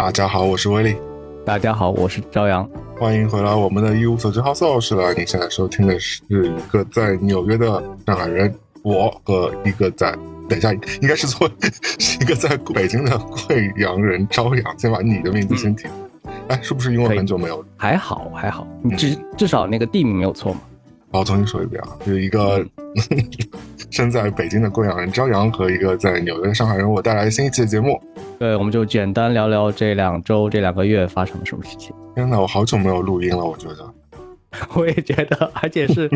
大家好，我是威利。大家好，我是朝阳。欢迎回来，我们的一无所知 House 是了。你现在收听的是一个在纽约的上海人，我和一个在……等一下，应该是错，是一个在北京的贵阳人朝阳。先把你的名字先提。哎，是不是因为很久没有？还好，还好，至至少那个地名没有错嘛。好，重新说一遍啊，是一个身在北京的贵阳人朝阳和一个在纽约的上海人，我带来新一期的节目。对，我们就简单聊聊这两周、这两个月发生了什么事情。天呐，我好久没有录音了，我觉得。我也觉得，而且是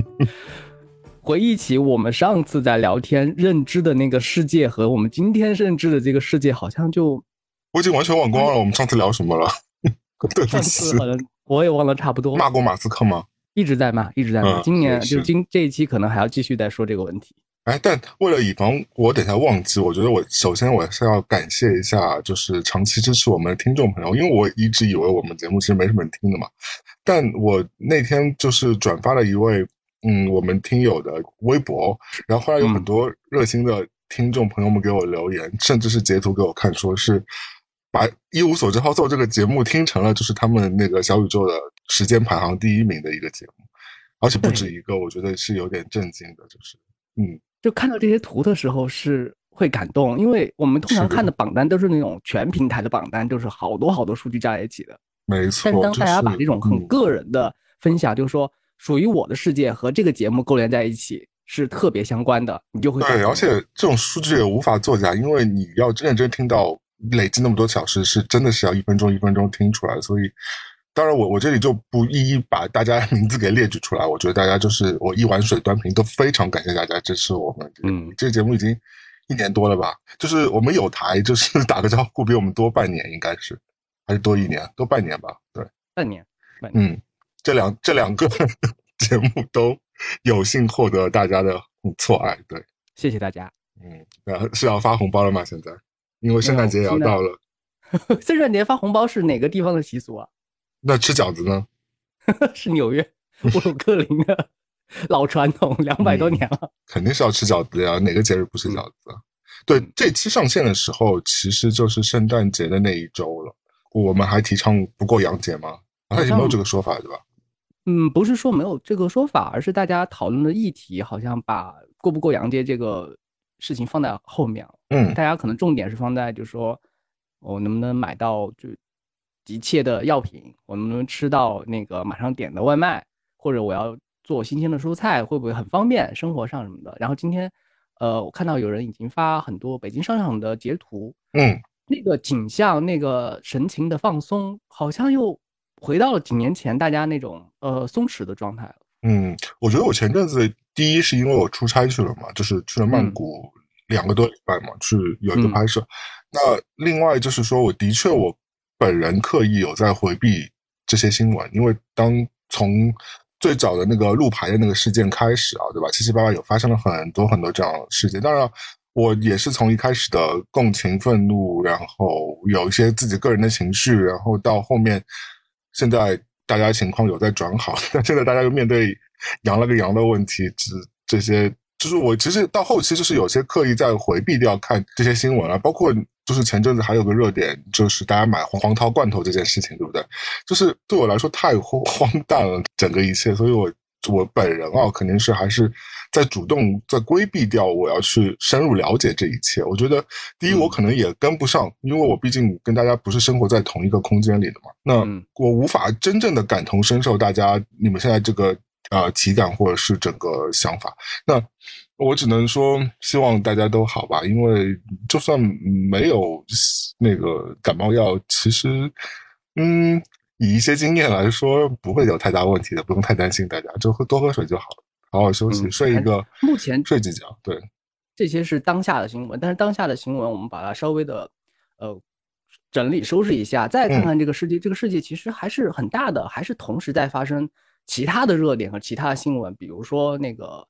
回忆起我们上次在聊天认知的那个世界和我们今天认知的这个世界，好像就我已经完全忘光了。我们上次聊什么了？对不起，我也忘了差不多。骂过马斯克吗？一直在骂，一直在骂。今年就今这一期可能还要继续再说这个问题。哎，但为了以防我等下忘记，我觉得我首先我是要感谢一下，就是长期支持我们的听众朋友，因为我一直以为我们节目其实没什么人听的嘛。但我那天就是转发了一位嗯我们听友的微博，然后后来有很多热心的听众朋友们给我留言，甚至是截图给我看，说是把一无所知好做这个节目听成了就是他们那个小宇宙的。时间排行第一名的一个节目，而且不止一个，我觉得是有点震惊的，就是，嗯，就看到这些图的时候是会感动，因为我们通常看的榜单都是那种全平台的榜单，就是好多好多数据加在一起的，没错。但当大家把这种很个人的分享，就是说属于我的世界和这个节目勾连在一起，是特别相关的，你就会对，而且这种数据也无法作假，因为你要认真听到累计那么多小时，是真的是要一分钟一分钟听出来，所以。当然，我我这里就不一一把大家 名字给列举出来。我觉得大家就是我一碗水端平，都非常感谢大家支持我们。嗯，这个节目已经一年多了吧？就是我们有台，就是 打个招呼，比我们多半年，应该是还是多一年，多半年吧？对，半年。嗯，这两这两个 节目都有幸获得大家的错爱。对，谢谢大家。嗯，然后是要发红包了吗？现在，因为圣诞节也要到了。圣诞节发红包是哪个地方的习俗啊？那吃饺子呢？是纽约 布鲁克林的老传统，两百多年了。肯定是要吃饺子呀，哪个节日不吃饺子？对，这期上线的时候，其实就是圣诞节的那一周了。我们还提倡不过洋节吗？好像没有这个说法，对吧？嗯，不是说没有这个说法，而是大家讨论的议题好像把过不过洋节这个事情放在后面了。嗯，大家可能重点是放在，就是说我能不能买到就。急切的药品，我能不能吃到那个马上点的外卖，或者我要做新鲜的蔬菜，会不会很方便生活上什么的？然后今天，呃，我看到有人已经发很多北京商场的截图，嗯，那个景象，那个神情的放松，好像又回到了几年前大家那种呃松弛的状态了。嗯，我觉得我前阵子第一是因为我出差去了嘛，就是去了曼谷两个多礼拜嘛，去有一个拍摄。那另外就是说，我的确我。本人刻意有在回避这些新闻，因为当从最早的那个路牌的那个事件开始啊，对吧？七七八八有发生了很多很多这样的事件。当然，我也是从一开始的共情、愤怒，然后有一些自己个人的情绪，然后到后面，现在大家情况有在转好，但现在大家又面对阳了个阳的问题，这这些就是我其实到后期就是有些刻意在回避掉看这些新闻啊，包括。就是前阵子还有个热点，就是大家买黄黄桃罐头这件事情，对不对？就是对我来说太荒 荒诞了，整个一切，所以我我本人啊，肯定是还是在主动在规避掉我要去深入了解这一切。我觉得第一，我可能也跟不上，因为我毕竟跟大家不是生活在同一个空间里的嘛。那我无法真正的感同身受大家你们现在这个呃体感或者是整个想法。那。我只能说，希望大家都好吧。因为就算没有那个感冒药，其实，嗯，以一些经验来说，不会有太大问题的，不用太担心。大家就喝多喝水就好了，好好休息，睡一个。目前睡几觉，对。这些是当下的新闻，但是当下的新闻，我们把它稍微的呃整理收拾一下，再看看这个世界。这个世界其实还是很大的，还是同时在发生其他的热点和其他的新闻，比如说那个。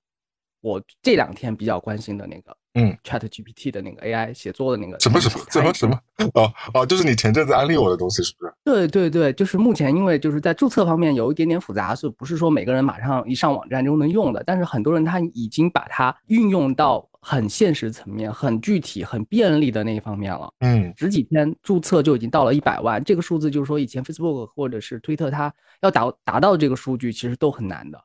我这两天比较关心的那个，嗯，Chat GPT 的那个 AI 写作的那个什么什么什么什么哦哦，就是你前阵子安利我的东西是不是？对对对，就是目前因为就是在注册方面有一点点复杂，所以不是说每个人马上一上网站就能用的。但是很多人他已经把它运用到很现实层面、很具体、很便利的那一方面了。嗯，十几天注册就已经到了一百万，这个数字就是说以前 Facebook 或者是推特它要达达到这个数据，其实都很难的。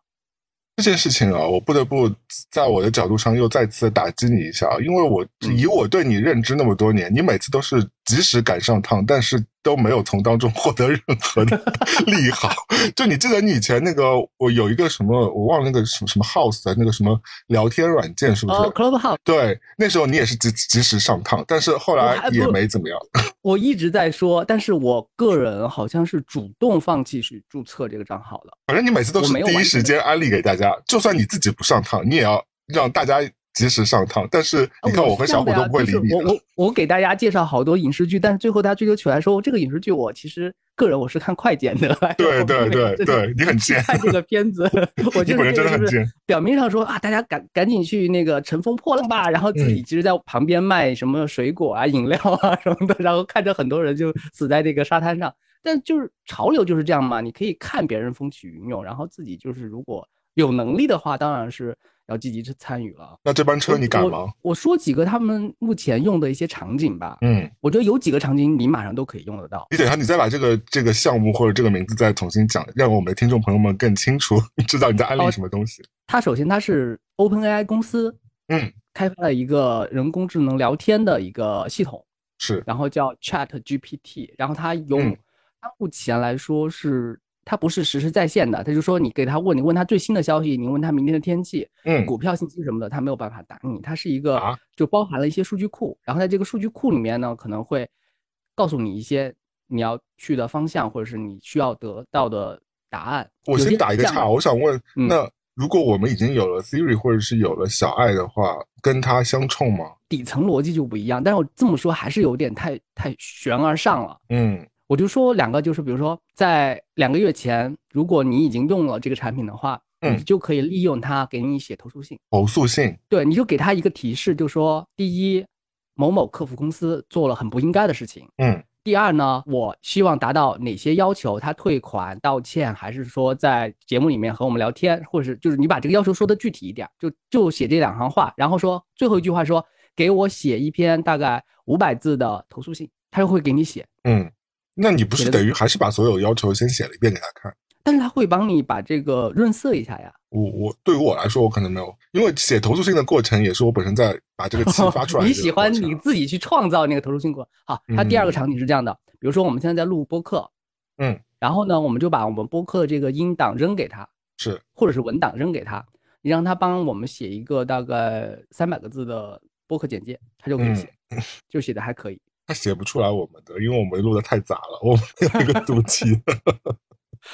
这件事情啊，我不得不在我的角度上又再次打击你一下，因为我以我对你认知那么多年，你每次都是及时赶上趟，但是。都没有从当中获得任何的 利好。就你记得你以前那个，我有一个什么，我忘了那个什么什么 House 的那个什么聊天软件，是不是？Clubhouse。对，那时候你也是及及时上趟，但是后来也没怎么样。我一直在说，但是我个人好像是主动放弃去注册这个账号了。反正你每次都是第一时间安利给大家，就算你自己不上趟，你也要让大家。及时上趟，但是你看我和小虎都不会理你。我我我给大家介绍好多影视剧，但是最后大家追究起来说，这个影视剧我其实个人我是看快剪的。对对对对，你很贱。看这个片子，我本人真的很贱。表面上说啊，大家赶赶紧去那个乘风破浪吧，然后自己其实在旁边卖什么水果啊、饮料啊什么的，然后看着很多人就死在这个沙滩上。但就是潮流就是这样嘛，你可以看别人风起云涌，然后自己就是如果有能力的话，当然是。要积极去参与了。那这班车你敢吗？我说几个他们目前用的一些场景吧。嗯，我觉得有几个场景你马上都可以用得到。你等下，你再把这个这个项目或者这个名字再重新讲，让我们的听众朋友们更清楚 知道你在安利什么东西。它首先它是 OpenAI 公司，嗯，开发了一个人工智能聊天的一个系统，是，然后叫 ChatGPT，然后它用它目前来说是。它不是实时在线的，他就说你给他问，你问他最新的消息，你问他明天的天气，嗯，股票信息什么的，他没有办法答你。它是一个就包含了一些数据库，然后在这个数据库里面呢，可能会告诉你一些你要去的方向，或者是你需要得到的答案。我先打一个岔，我想问，那如果我们已经有了 Siri 或者是有了小爱的话，跟它相冲吗？底层逻辑就不一样，但是我这么说还是有点太太悬而上了。嗯。我就说两个，就是比如说，在两个月前，如果你已经用了这个产品的话，嗯，你就可以利用它给你写投诉信。投诉信，对，你就给他一个提示，就说第一，某某客服公司做了很不应该的事情，嗯。第二呢，我希望达到哪些要求？他退款、道歉，还是说在节目里面和我们聊天，或者是就是你把这个要求说的具体一点，就就写这两行话，然后说最后一句话说给我写一篇大概五百字的投诉信，他就会给你写，嗯。那你不是等于还是把所有要求先写了一遍给他看？但是他会帮你把这个润色一下呀。我我对于我来说，我可能没有，因为写投诉信的过程也是我本身在把这个气发出来。你喜欢你自己去创造那个投诉信过？好，它第二个场景是这样的，比如说我们现在在录播客，嗯，然后呢，我们就把我们播客的这个音档扔给他，是，或者是文档扔给他，你让他帮我们写一个大概三百个字的播客简介，他就可以写，就写的还可以。他写不出来我们的，因为我们录的太杂了，我们有一个 读机。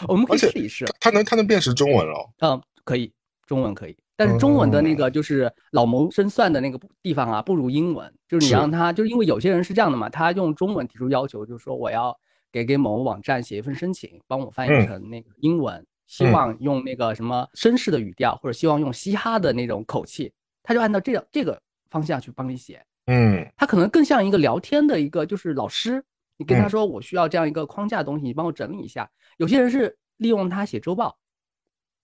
我们可以试一试。他能他能辨识中文哦？嗯，可以，中文可以，但是中文的那个就是老谋深算的那个地方啊，不如英文。就是你让他，就是因为有些人是这样的嘛，他用中文提出要求，就是说我要给给某网站写一份申请，帮我翻译成那个英文，希望用那个什么绅士的语调，或者希望用嘻哈的那种口气，他就按照这样这个方向去帮你写。嗯，他可能更像一个聊天的一个，就是老师，你跟他说我需要这样一个框架的东西，你帮我整理一下。有些人是利用他写周报，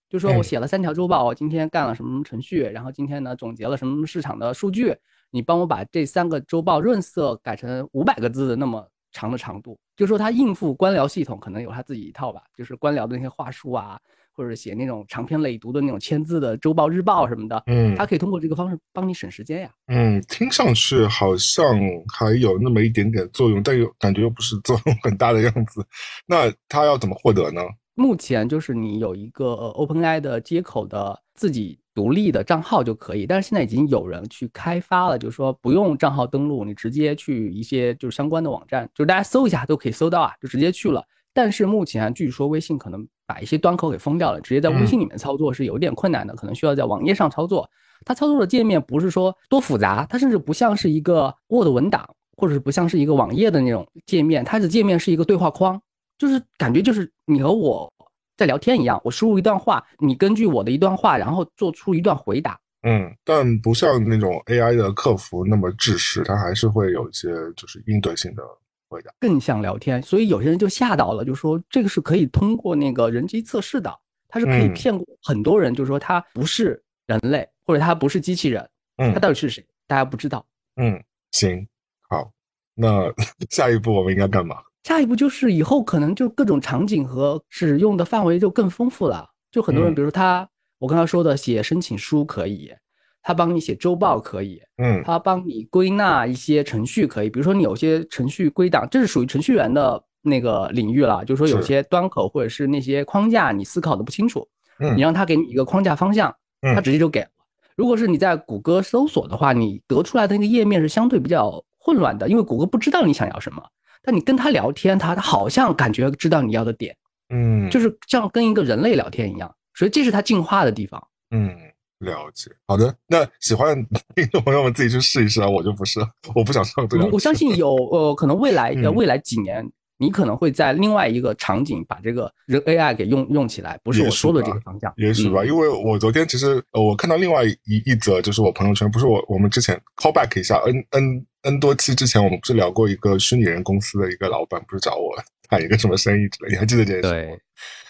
就说我写了三条周报，我今天干了什么什么程序，然后今天呢总结了什么什么市场的数据，你帮我把这三个周报润色改成五百个字的那么长的长度，就说他应付官僚系统可能有他自己一套吧，就是官僚的那些话术啊。或者写那种长篇累牍的那种签字的周报、日报什么的，嗯，他可以通过这个方式帮你省时间呀。嗯，听上去好像还有那么一点点作用，但又感觉又不是作用很大的样子。那他要怎么获得呢？目前就是你有一个 OpenAI 的接口的自己独立的账号就可以，但是现在已经有人去开发了，就是说不用账号登录，你直接去一些就是相关的网站，就是大家搜一下都可以搜到啊，就直接去了。但是目前据说微信可能把一些端口给封掉了，直接在微信里面操作是有点困难的，可能需要在网页上操作。它操作的界面不是说多复杂，它甚至不像是一个 Word 文档，或者是不像是一个网页的那种界面，它的界面是一个对话框，就是感觉就是你和我在聊天一样，我输入一段话，你根据我的一段话，然后做出一段回答。嗯，但不像那种 AI 的客服那么制式，它还是会有一些就是应对性的。会的，更像聊天。所以有些人就吓到了，就说这个是可以通过那个人机测试的，它是可以骗过很多人，就是说他不是人类，或者他不是机器人，嗯，他到底是谁，大家不知道。嗯，行，好，那 下一步我们应该干嘛？下一步就是以后可能就各种场景和使用的范围就更丰富了。就很多人，比如他，我刚才说的写申请书可以，他帮你写周报可以，嗯，他帮你归纳一些程序可以。比如说你有些程序归档，这是属于程序员的那个领域了。就是说有些端口或者是那些框架你思考的不清楚，嗯，你让他给你一个框架方向，他直接就给了。如果是你在谷歌搜索的话，你得出来的那个页面是相对比较混乱的，因为谷歌不知道你想要什么。但你跟他聊天，他他好像感觉知道你要的点，嗯，就是像跟一个人类聊天一样，所以这是他进化的地方。嗯，了解。好的，那喜欢 听众朋友们自己去试一试啊，我就不是，我不想上这个。我相信有呃，可能未来的未来几年。你可能会在另外一个场景把这个人 AI 给用用起来，不是我说的这个方向，也许吧。因为我昨天其实我看到另外一一则，就是我朋友圈，不是我我们之前 call back 一下，n n n 多期之前，我们不是聊过一个虚拟人公司的一个老板，不是找我谈一个什么生意之类，你还记得这件事吗？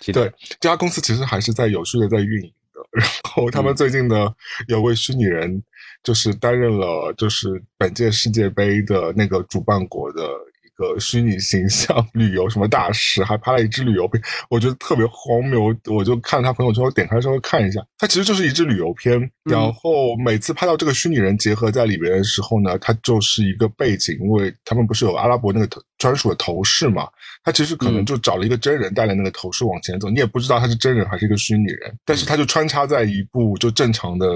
对，对，这家公司其实还是在有序的在运营的。然后他们最近呢有位虚拟人，就是担任了就是本届世界杯的那个主办国的。个虚拟形象 旅游什么大师，还拍了一支旅游片，我觉得特别荒谬。我就看他朋友圈，我点开稍微看一下，它其实就是一支旅游片。然后每次拍到这个虚拟人结合在里边的时候呢，它就是一个背景，因为他们不是有阿拉伯那个头专属的头饰嘛，他其实可能就找了一个真人带了那个头饰往前走，你也不知道他是真人还是一个虚拟人，但是他就穿插在一部就正常的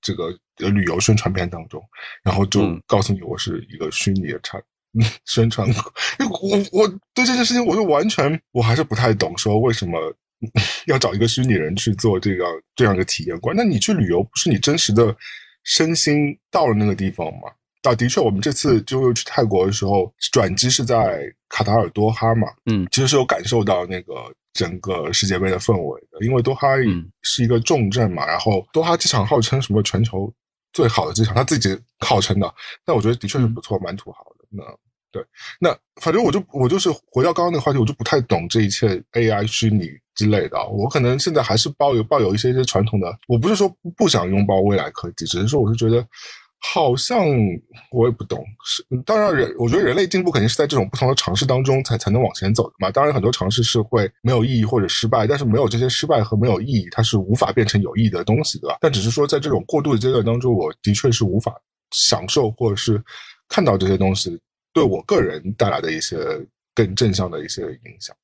这个旅游宣传片当中，然后就告诉你我是一个虚拟的产。宣传，我我对这件事情，我就完全我还是不太懂，说为什么 要找一个虚拟人去做这样这样一个体验官？那你去旅游，不是你真实的身心到了那个地方吗？啊，的确，我们这次就去泰国的时候，转机是在卡塔尔多哈嘛，嗯，其实是有感受到那个整个世界杯的氛围的，因为多哈是一个重镇嘛，然后多哈机场号称什么全球最好的机场，他自己号称的，但我觉得的确是不错，蛮土豪的。那对，那反正我就我就是回到刚刚那个话题，我就不太懂这一切 AI 虚拟之类的。我可能现在还是抱有抱有一些些传统的，我不是说不想拥抱未来科技，只是说我是觉得好像我也不懂。是当然人，我觉得人类进步肯定是在这种不同的尝试当中才才能往前走的嘛。当然很多尝试是会没有意义或者失败，但是没有这些失败和没有意义，它是无法变成有意义的东西，对吧？但只是说在这种过渡的阶段当中，我的确是无法享受或者是。看到这些东西对我个人带来的一些更正向的一些影响，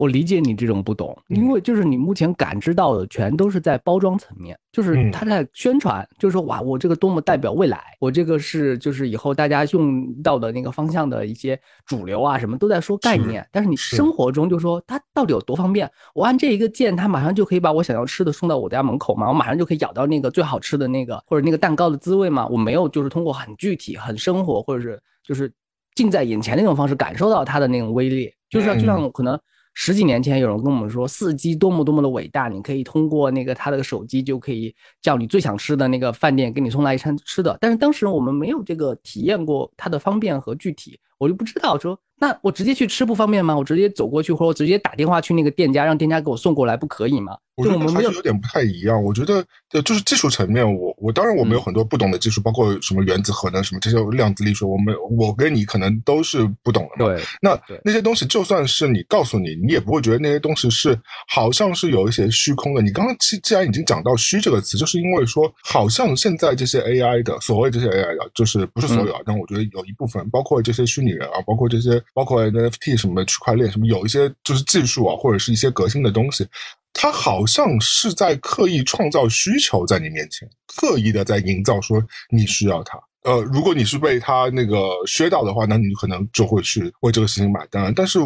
我理解你这种不懂，因为就是你目前感知到的全都是在包装层面，就是他在宣传，就是说哇，我这个多么代表未来，我这个是就是以后大家用到的那个方向的一些主流啊，什么都在说概念，但是你生活中就说它到底有多方便？我按这一个键，它马上就可以把我想要吃的送到我家门口嘛？我马上就可以咬到那个最好吃的那个或者那个蛋糕的滋味嘛？我没有，就是通过很具体、很生活，或者是。就是近在眼前那种方式感受到它的那种威力，就是就像可能十几年前有人跟我们说四 G 多么多么的伟大，你可以通过那个他的手机就可以叫你最想吃的那个饭店给你送来一餐吃的，但是当时我们没有这个体验过它的方便和具体，我就不知道说。那我直接去吃不方便吗？我直接走过去，或者我直接打电话去那个店家，让店家给我送过来，不可以吗？我觉得还是有点不太一样。我觉得，就是技术层面，我我当然我们有很多不懂的技术，包括什么原子核能什么这些量子力学，我们我跟你可能都是不懂的嘛。对，那那些东西就算是你告诉你，你也不会觉得那些东西是好像是有一些虚空的。你刚刚既既然已经讲到虚这个词，就是因为说好像现在这些 AI 的所谓这些 AI 的，就是不是所有啊，但我觉得有一部分，包括这些虚拟人啊，包括这些。包括 NFT 什么区块链什么，有一些就是技术啊，或者是一些革新的东西，它好像是在刻意创造需求在你面前，刻意的在营造说你需要它。呃，如果你是被它那个削到的话，那你可能就会去为这个事情买单。但是。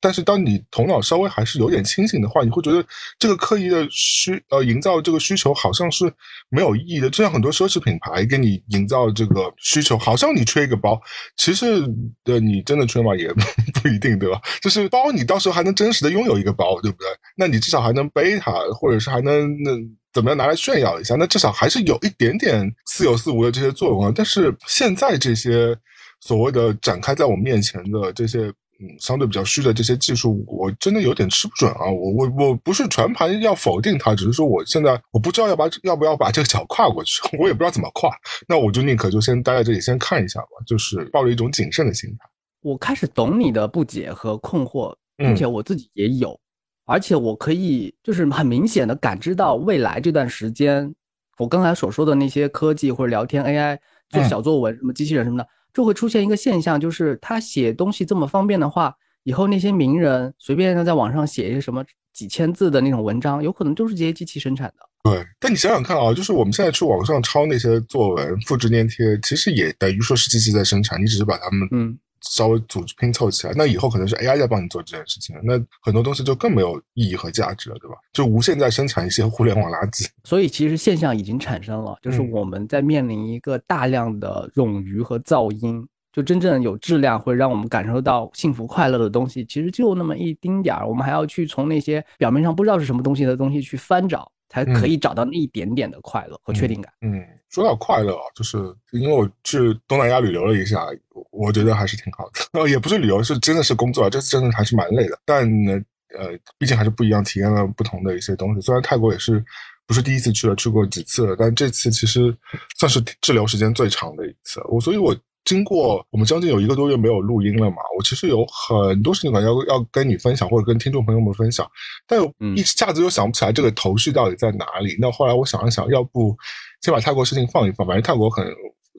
但是，当你头脑稍微还是有点清醒的话，你会觉得这个刻意的需呃营造这个需求好像是没有意义的。就像很多奢侈品牌给你营造这个需求，好像你缺一个包，其实的你真的缺吗？也 不一定，对吧？就是包，你到时候还能真实的拥有一个包，对不对？那你至少还能背它，或者是还能那怎么样拿来炫耀一下？那至少还是有一点点似有似无的这些作用啊。但是现在这些。所谓的展开在我面前的这些。嗯，相对比较虚的这些技术，我真的有点吃不准啊！我我我不是全盘要否定它，只是说我现在我不知道要把要不要把这个脚跨过去，我也不知道怎么跨。那我就宁可就先待在这里先看一下吧，就是抱着一种谨慎的心态。我开始懂你的不解和困惑，并且我自己也有，而且我可以就是很明显的感知到未来这段时间，我刚才所说的那些科技或者聊天 AI 做小作文什么机器人什么的。就会出现一个现象，就是他写东西这么方便的话，以后那些名人随便在网上写一些什么几千字的那种文章，有可能都是这些机器生产的。对，但你想想看啊，就是我们现在去网上抄那些作文、复制粘贴，其实也等于说是机器在生产，你只是把它们嗯。稍微组织拼凑起来，那以后可能是 AI 在帮你做这件事情，那很多东西就更没有意义和价值了，对吧？就无限在生产一些互联网垃圾。所以其实现象已经产生了，就是我们在面临一个大量的冗余和噪音，就真正有质量会让我们感受到幸福快乐的东西，其实就那么一丁点儿，我们还要去从那些表面上不知道是什么东西的东西去翻找。才可以找到那一点点的快乐和确定感。嗯，说到快乐啊，就是因为我去东南亚旅游了一下，我觉得还是挺好的。呃，也不是旅游，是真的是工作，这次真的还是蛮累的。但呢，呃，毕竟还是不一样，体验了不同的一些东西。虽然泰国也是不是第一次去了，去过几次了，但这次其实算是滞留时间最长的一次。我所以，我。经过我们将近有一个多月没有录音了嘛，我其实有很多事情可能要要跟你分享，或者跟听众朋友们分享，但一下子又想不起来这个头绪到底在哪里。那后来我想了想，要不先把泰国事情放一放，反正泰国很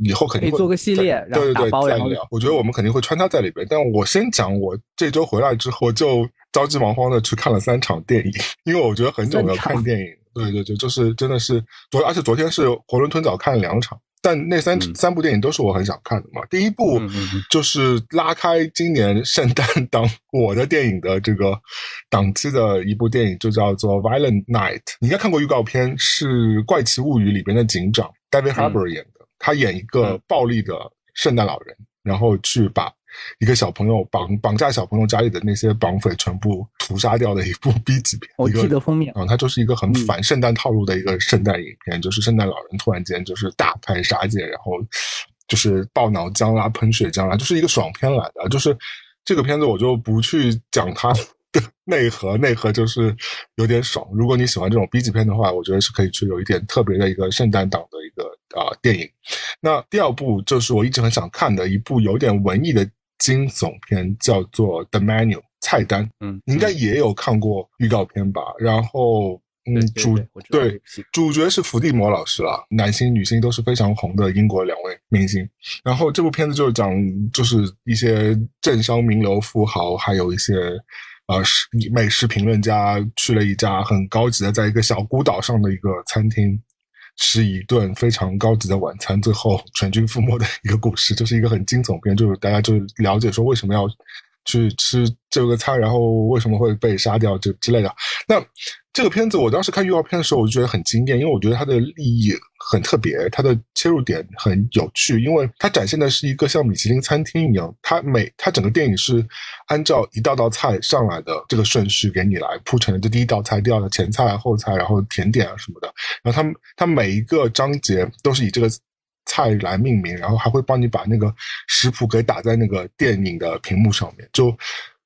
以后肯定会做个系列，然后打包再聊。我觉得我们肯定会穿插在里边。但我先讲，我这周回来之后就着急忙慌的去看了三场电影，因为我觉得很久没有看电影。对对对，就是真的是昨，而且昨天是囫囵吞枣看了两场。但那三三部电影都是我很想看的嘛。第一部就是拉开今年圣诞档我的电影的这个档期的一部电影，就叫做《Violent Night》。你应该看过预告片，是《怪奇物语》里边的警长 David Harbour 演的。他演一个暴力的圣诞老人，然后去把。一个小朋友绑绑架小朋友家里的那些绑匪全部屠杀掉的一部 B 级片，我记得封面啊，它就是一个很反圣诞套路的一个圣诞影片，就是圣诞老人突然间就是大开杀戒，然后就是爆脑浆啦、喷血浆啦，就是一个爽片来的。就是这个片子我就不去讲它的 内核，内核就是有点爽。如果你喜欢这种 B 级片的话，我觉得是可以去有一点特别的一个圣诞档的一个啊电影。那第二部就是我一直很想看的一部有点文艺的。惊悚片叫做《The Menu》菜单，嗯，应该也有看过预告片吧？然后，嗯，主对主角是伏地魔老师了，男星女星都是非常红的英国两位明星。然后这部片子就是讲，就是一些政商名流富豪，还有一些呃食美食评论家去了一家很高级的，在一个小孤岛上的一个餐厅。吃一顿非常高级的晚餐，最后 全军覆没的一个故事，就是一个很惊悚片，就是大家就了解说为什么要去吃这个菜，然后为什么会被杀掉这之类的。那这个片子我当时看预告片的时候，我就觉得很惊艳，因为我觉得它的立意。很特别，它的切入点很有趣，因为它展现的是一个像米其林餐厅一样，它每它整个电影是按照一道道菜上来的这个顺序给你来铺成的，就第一道菜、第二道前菜、后菜，然后甜点啊什么的，然后它它每一个章节都是以这个菜来命名，然后还会帮你把那个食谱给打在那个电影的屏幕上面，就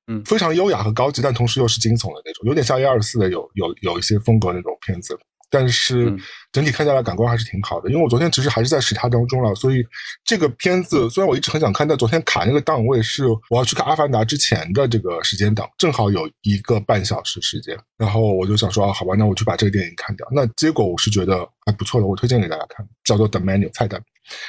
嗯非常优雅和高级，但同时又是惊悚的那种，有点像一二四的有有有一些风格那种片子。但是整体看下来感官还是挺好的，因为我昨天其实还是在时差当中了，所以这个片子虽然我一直很想看，但昨天卡那个档位是我要去看《阿凡达》之前的这个时间档，正好有一个半小时时间，然后我就想说啊，好吧，那我去把这个电影看掉。那结果我是觉得还不错的，我推荐给大家看，叫做《The Menu》菜单。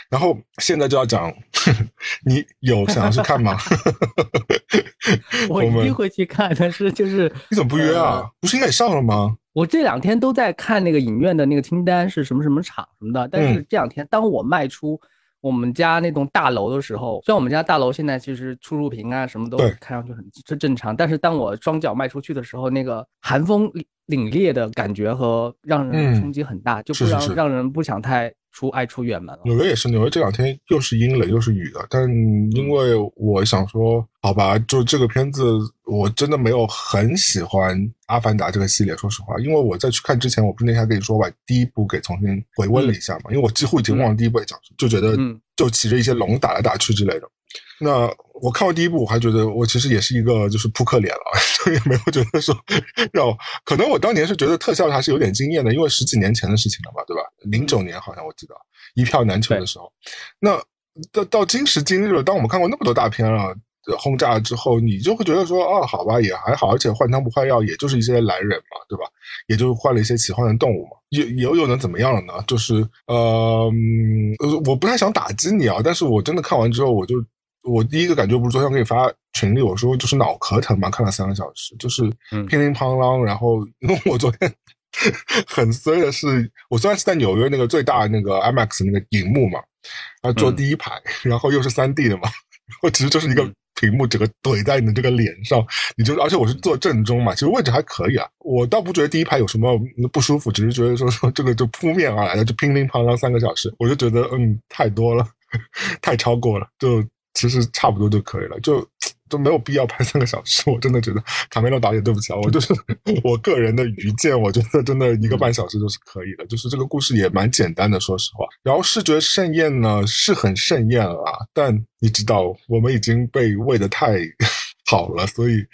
然后现在就要讲，你有想要去看吗？我一定会去看，但是就是你怎么不约啊？不是应该也上了吗？我这两天都在看那个影院的那个清单是什么什么场什么的，但是这两天当我迈出我们家那栋大楼的时候，虽然我们家大楼现在其实出入屏啊什么都看上去很正正常，但是当我双脚迈出去的时候，那个寒风凛冽的感觉和让人冲击很大，就不让让人不想太出爱出远门了。纽约也是，纽约这两天又是阴冷又是雨的。但因为我想说，好吧，就这个片子，我真的没有很喜欢《阿凡达》这个系列。说实话，因为我在去看之前，我不是那天跟你说，把第一部给重新回温了一下嘛，因为我几乎已经忘了第一部讲什么，就觉得就骑着一些龙打来打去之类的。那我看完第一部，我还觉得我其实也是一个就是扑克脸了，也没有觉得说 让可能我当年是觉得特效还是有点惊艳的，因为十几年前的事情了嘛，对吧？零九年好像我记得一票难求的时候，那到到今时今日了，当我们看过那么多大片了，轰炸之后，你就会觉得说，哦，好吧，也还好，而且换汤不换药，也就是一些懒人嘛，对吧？也就换了一些奇幻的动物嘛，又又又能怎么样了呢？就是呃，我不太想打击你啊，但是我真的看完之后，我就。我第一个感觉不是昨天给你发群里，我说就是脑壳疼嘛，看了三个小时，就是乒铃乓啷。然后因为我昨天 很衰的是，我虽然是在纽约那个最大那个 IMAX 那个荧幕嘛，然后坐第一排，然后又是三 D 的嘛，我其实就是一个屏幕整个怼在你的这个脸上，你就而且我是坐正中嘛，其实位置还可以啊，我倒不觉得第一排有什么不舒服，只是觉得说说这个就扑面而来的就乒铃乓啷三个小时，我就觉得嗯太多了，太超过了，就。其实差不多就可以了，就 就没有必要拍三个小时。我真的觉得卡梅隆导演对不起啊，我就是 我个人的愚见，我觉得真的一个半小时就是可以的。就是这个故事也蛮简单的，说实话。然后视觉盛宴呢是很盛宴了，但你知道我们已经被喂的太好了，所以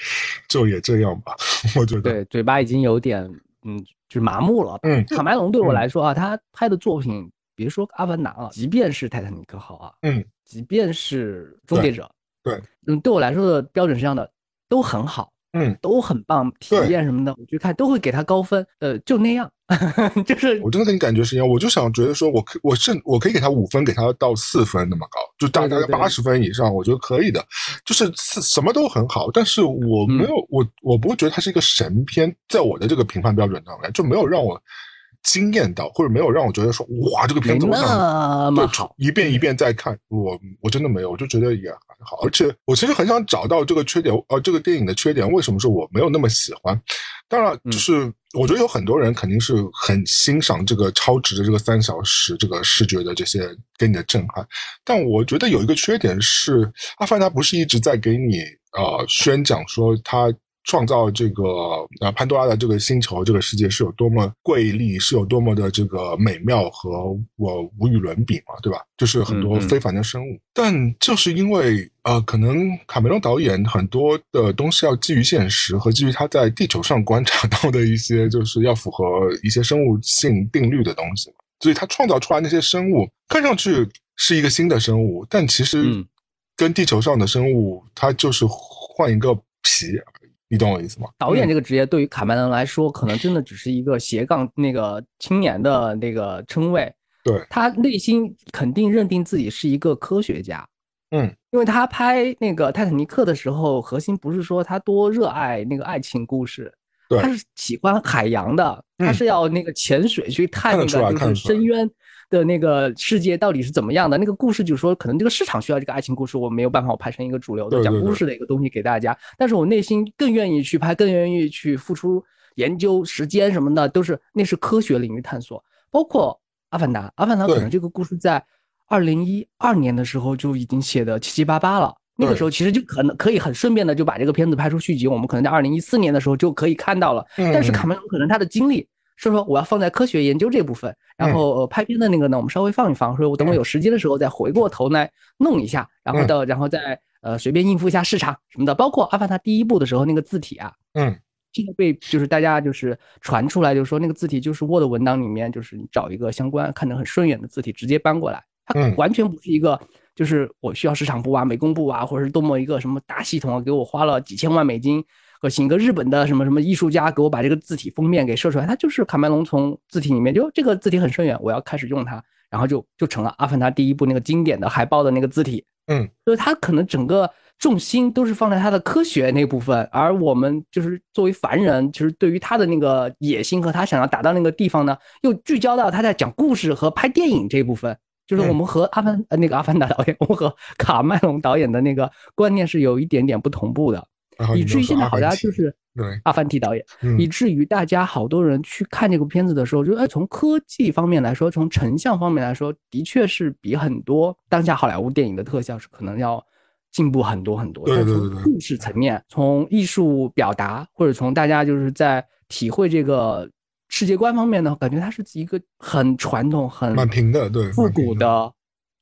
就也这样吧。我觉得对，嘴巴已经有点嗯，就是麻木了。嗯，卡梅隆对我来说啊，他拍的作品，别说阿凡达了，即便是泰坦尼克号啊，嗯。即便是终结者，对，嗯，对我来说的标准是这样的，都很好，嗯，都很棒，体验什么的，我去看都会给他高分，呃，就那样，就是我真的跟你感觉是一样，我就想觉得说，我可我甚我可以给他五分，给他到四分那么高，就大概八十分以上，我觉得可以的，就是什么都很好，但是我没有我我不会觉得它是一个神片，在我的这个评判标准上面就没有让我。惊艳到，或者没有让我觉得说哇，这个片子那么好，一遍一遍再看，我我真的没有，我就觉得也还好。而且我其实很想找到这个缺点，呃，这个电影的缺点为什么说我没有那么喜欢？当然，就是我觉得有很多人肯定是很欣赏这个超值的这个三小时这个视觉的这些给你的震撼，但我觉得有一个缺点是，阿凡达不是一直在给你呃宣讲说他。创造这个呃潘多拉的这个星球这个世界是有多么瑰丽，是有多么的这个美妙和我无与伦比嘛，对吧？就是很多非凡的生物，但就是因为呃，可能卡梅隆导演很多的东西要基于现实和基于他在地球上观察到的一些，就是要符合一些生物性定律的东西，所以他创造出来那些生物看上去是一个新的生物，但其实跟地球上的生物它就是换一个皮。你懂我意思吗？导演这个职业对于卡梅隆来说，可能真的只是一个斜杠那个青年的那个称谓。对他内心肯定认定自己是一个科学家。嗯，因为他拍那个泰坦尼克的时候，核心不是说他多热爱那个爱情故事，他是喜欢海洋的，他是要那个潜水去探那个就是深渊。的那个世界到底是怎么样的？那个故事就是说，可能这个市场需要这个爱情故事，我没有办法，我拍成一个主流的讲故事的一个东西给大家。但是我内心更愿意去拍，更愿意去付出研究时间什么的，都是那是科学领域探索。包括《阿凡达》，《阿凡达》可能这个故事在二零一二年的时候就已经写的七七八八了。那个时候其实就可能可以很顺便的就把这个片子拍出续集，我们可能在二零一四年的时候就可以看到了。但是卡梅隆可能他的精力。是说我要放在科学研究这部分，然后拍片的那个呢，我们稍微放一放，说我等我有时间的时候再回过头来弄一下，然后的，然后再呃随便应付一下市场什么的。包括阿凡达第一部的时候那个字体啊，嗯，这个被就是大家就是传出来，就是说那个字体就是 Word 文档里面就是你找一个相关看着很顺眼的字体直接搬过来，它完全不是一个就是我需要市场部啊、美工部啊，或者是多么一个什么大系统啊，给我花了几千万美金。我请个日本的什么什么艺术家给我把这个字体封面给设出来，他就是卡麦隆从字体里面就这个字体很顺眼，我要开始用它，然后就就成了《阿凡达》第一部那个经典的海报的那个字体。嗯，所以他可能整个重心都是放在他的科学那部分，而我们就是作为凡人，其实对于他的那个野心和他想要达到那个地方呢，又聚焦到他在讲故事和拍电影这部分，就是我们和阿凡呃那个阿凡达导演，我们和卡麦隆导演的那个观念是有一点点不同步的。以至于现在好家就是对，阿凡提导演，以至于大家好多人去看这部片子的时候，就哎，从科技方面来说，从成像方面来说，的确是比很多当下好莱坞电影的特效是可能要进步很多很多。对对对。故事层面，从艺术表达，或者从大家就是在体会这个世界观方面呢，感觉它是一个很传统、很蛮平的，对，复古的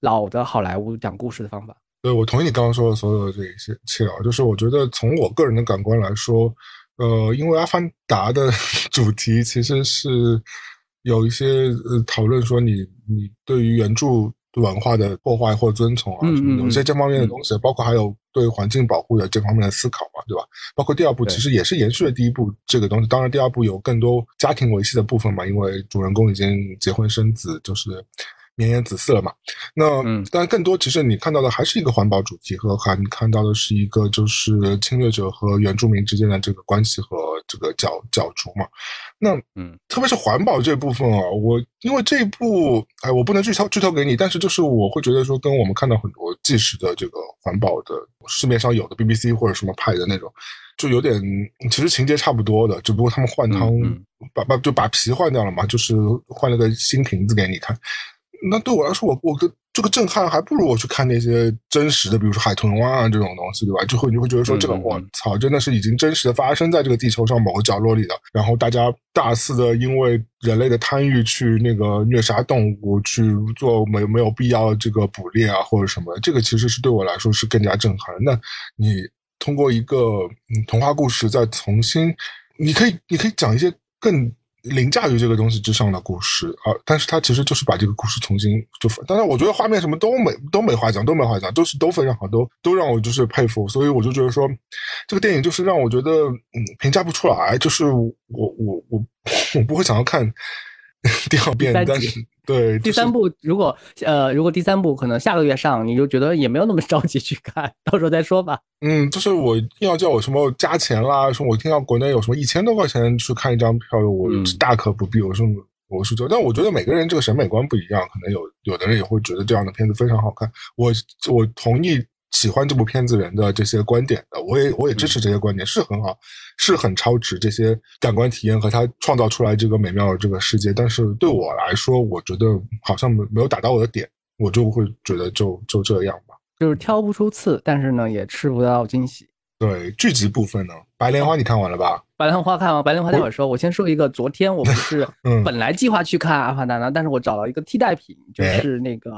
老的好莱坞讲故事的方法。对，我同意你刚刚说的所有的这些切啊，就是我觉得从我个人的感官来说。呃，因为《阿凡达》的 主题其实是有一些呃讨论说，你你对于原著文化的破坏或遵从啊，有一些这方面的东西，包括还有对环境保护的这方面的思考嘛，对吧？包括第二部其实也是延续了第一部这个东西，当然第二部有更多家庭维系的部分嘛，因为主人公已经结婚生子，就是。绵延子嗣了嘛？那但更多其实你看到的还是一个环保主题，和还看到的是一个就是侵略者和原住民之间的这个关系和这个角角逐嘛。那嗯，特别是环保这部分啊，我因为这一部哎，我不能剧透剧透给你，但是就是我会觉得说，跟我们看到很多纪实的这个环保的市面上有的 BBC 或者什么拍的那种，就有点其实情节差不多的，只不过他们换汤把把就把皮换掉了嘛，就是换了个新瓶子给你看。那对我来说，我我的这个震撼还不如我去看那些真实的，比如说海豚湾啊这种东西，对吧？就会你会觉得说，这个我操，真的是已经真实的发生在这个地球上某个角落里的。然后大家大肆的因为人类的贪欲去那个虐杀动物，去做没没有必要这个捕猎啊或者什么，这个其实是对我来说是更加震撼。那你通过一个童话故事再重新，你可以你可以讲一些更。凌驾于这个东西之上的故事啊，但是它其实就是把这个故事重新就，当然我觉得画面什么都没都没话讲，都没话讲，都是都非常好，都都让我就是佩服，所以我就觉得说，这个电影就是让我觉得嗯评价不出来，就是我我我我不会想要看 第二遍，但是。对，第三部如果呃，如果第三部可能下个月上，你就觉得也没有那么着急去看，到时候再说吧。嗯，就是我要叫我什么加钱啦，说我听到国内有什么一千多块钱去看一张票，我大可不必。我说我是觉得，但我觉得每个人这个审美观不一样，可能有有的人也会觉得这样的片子非常好看。我我同意。喜欢这部片子人的这些观点的，我也我也支持这些观点，是很好，是很超值这些感官体验和他创造出来这个美妙的这个世界。但是对我来说，我觉得好像没没有打到我的点，我就会觉得就就这样吧，就是挑不出刺，但是呢也吃不到惊喜。对剧集部分呢，白莲花你看完了吧？白莲花看完，白莲花待会儿说。我先说一个，昨天我不是 本来计划去看阿凡达的，但是我找到一个替代品，就是那个。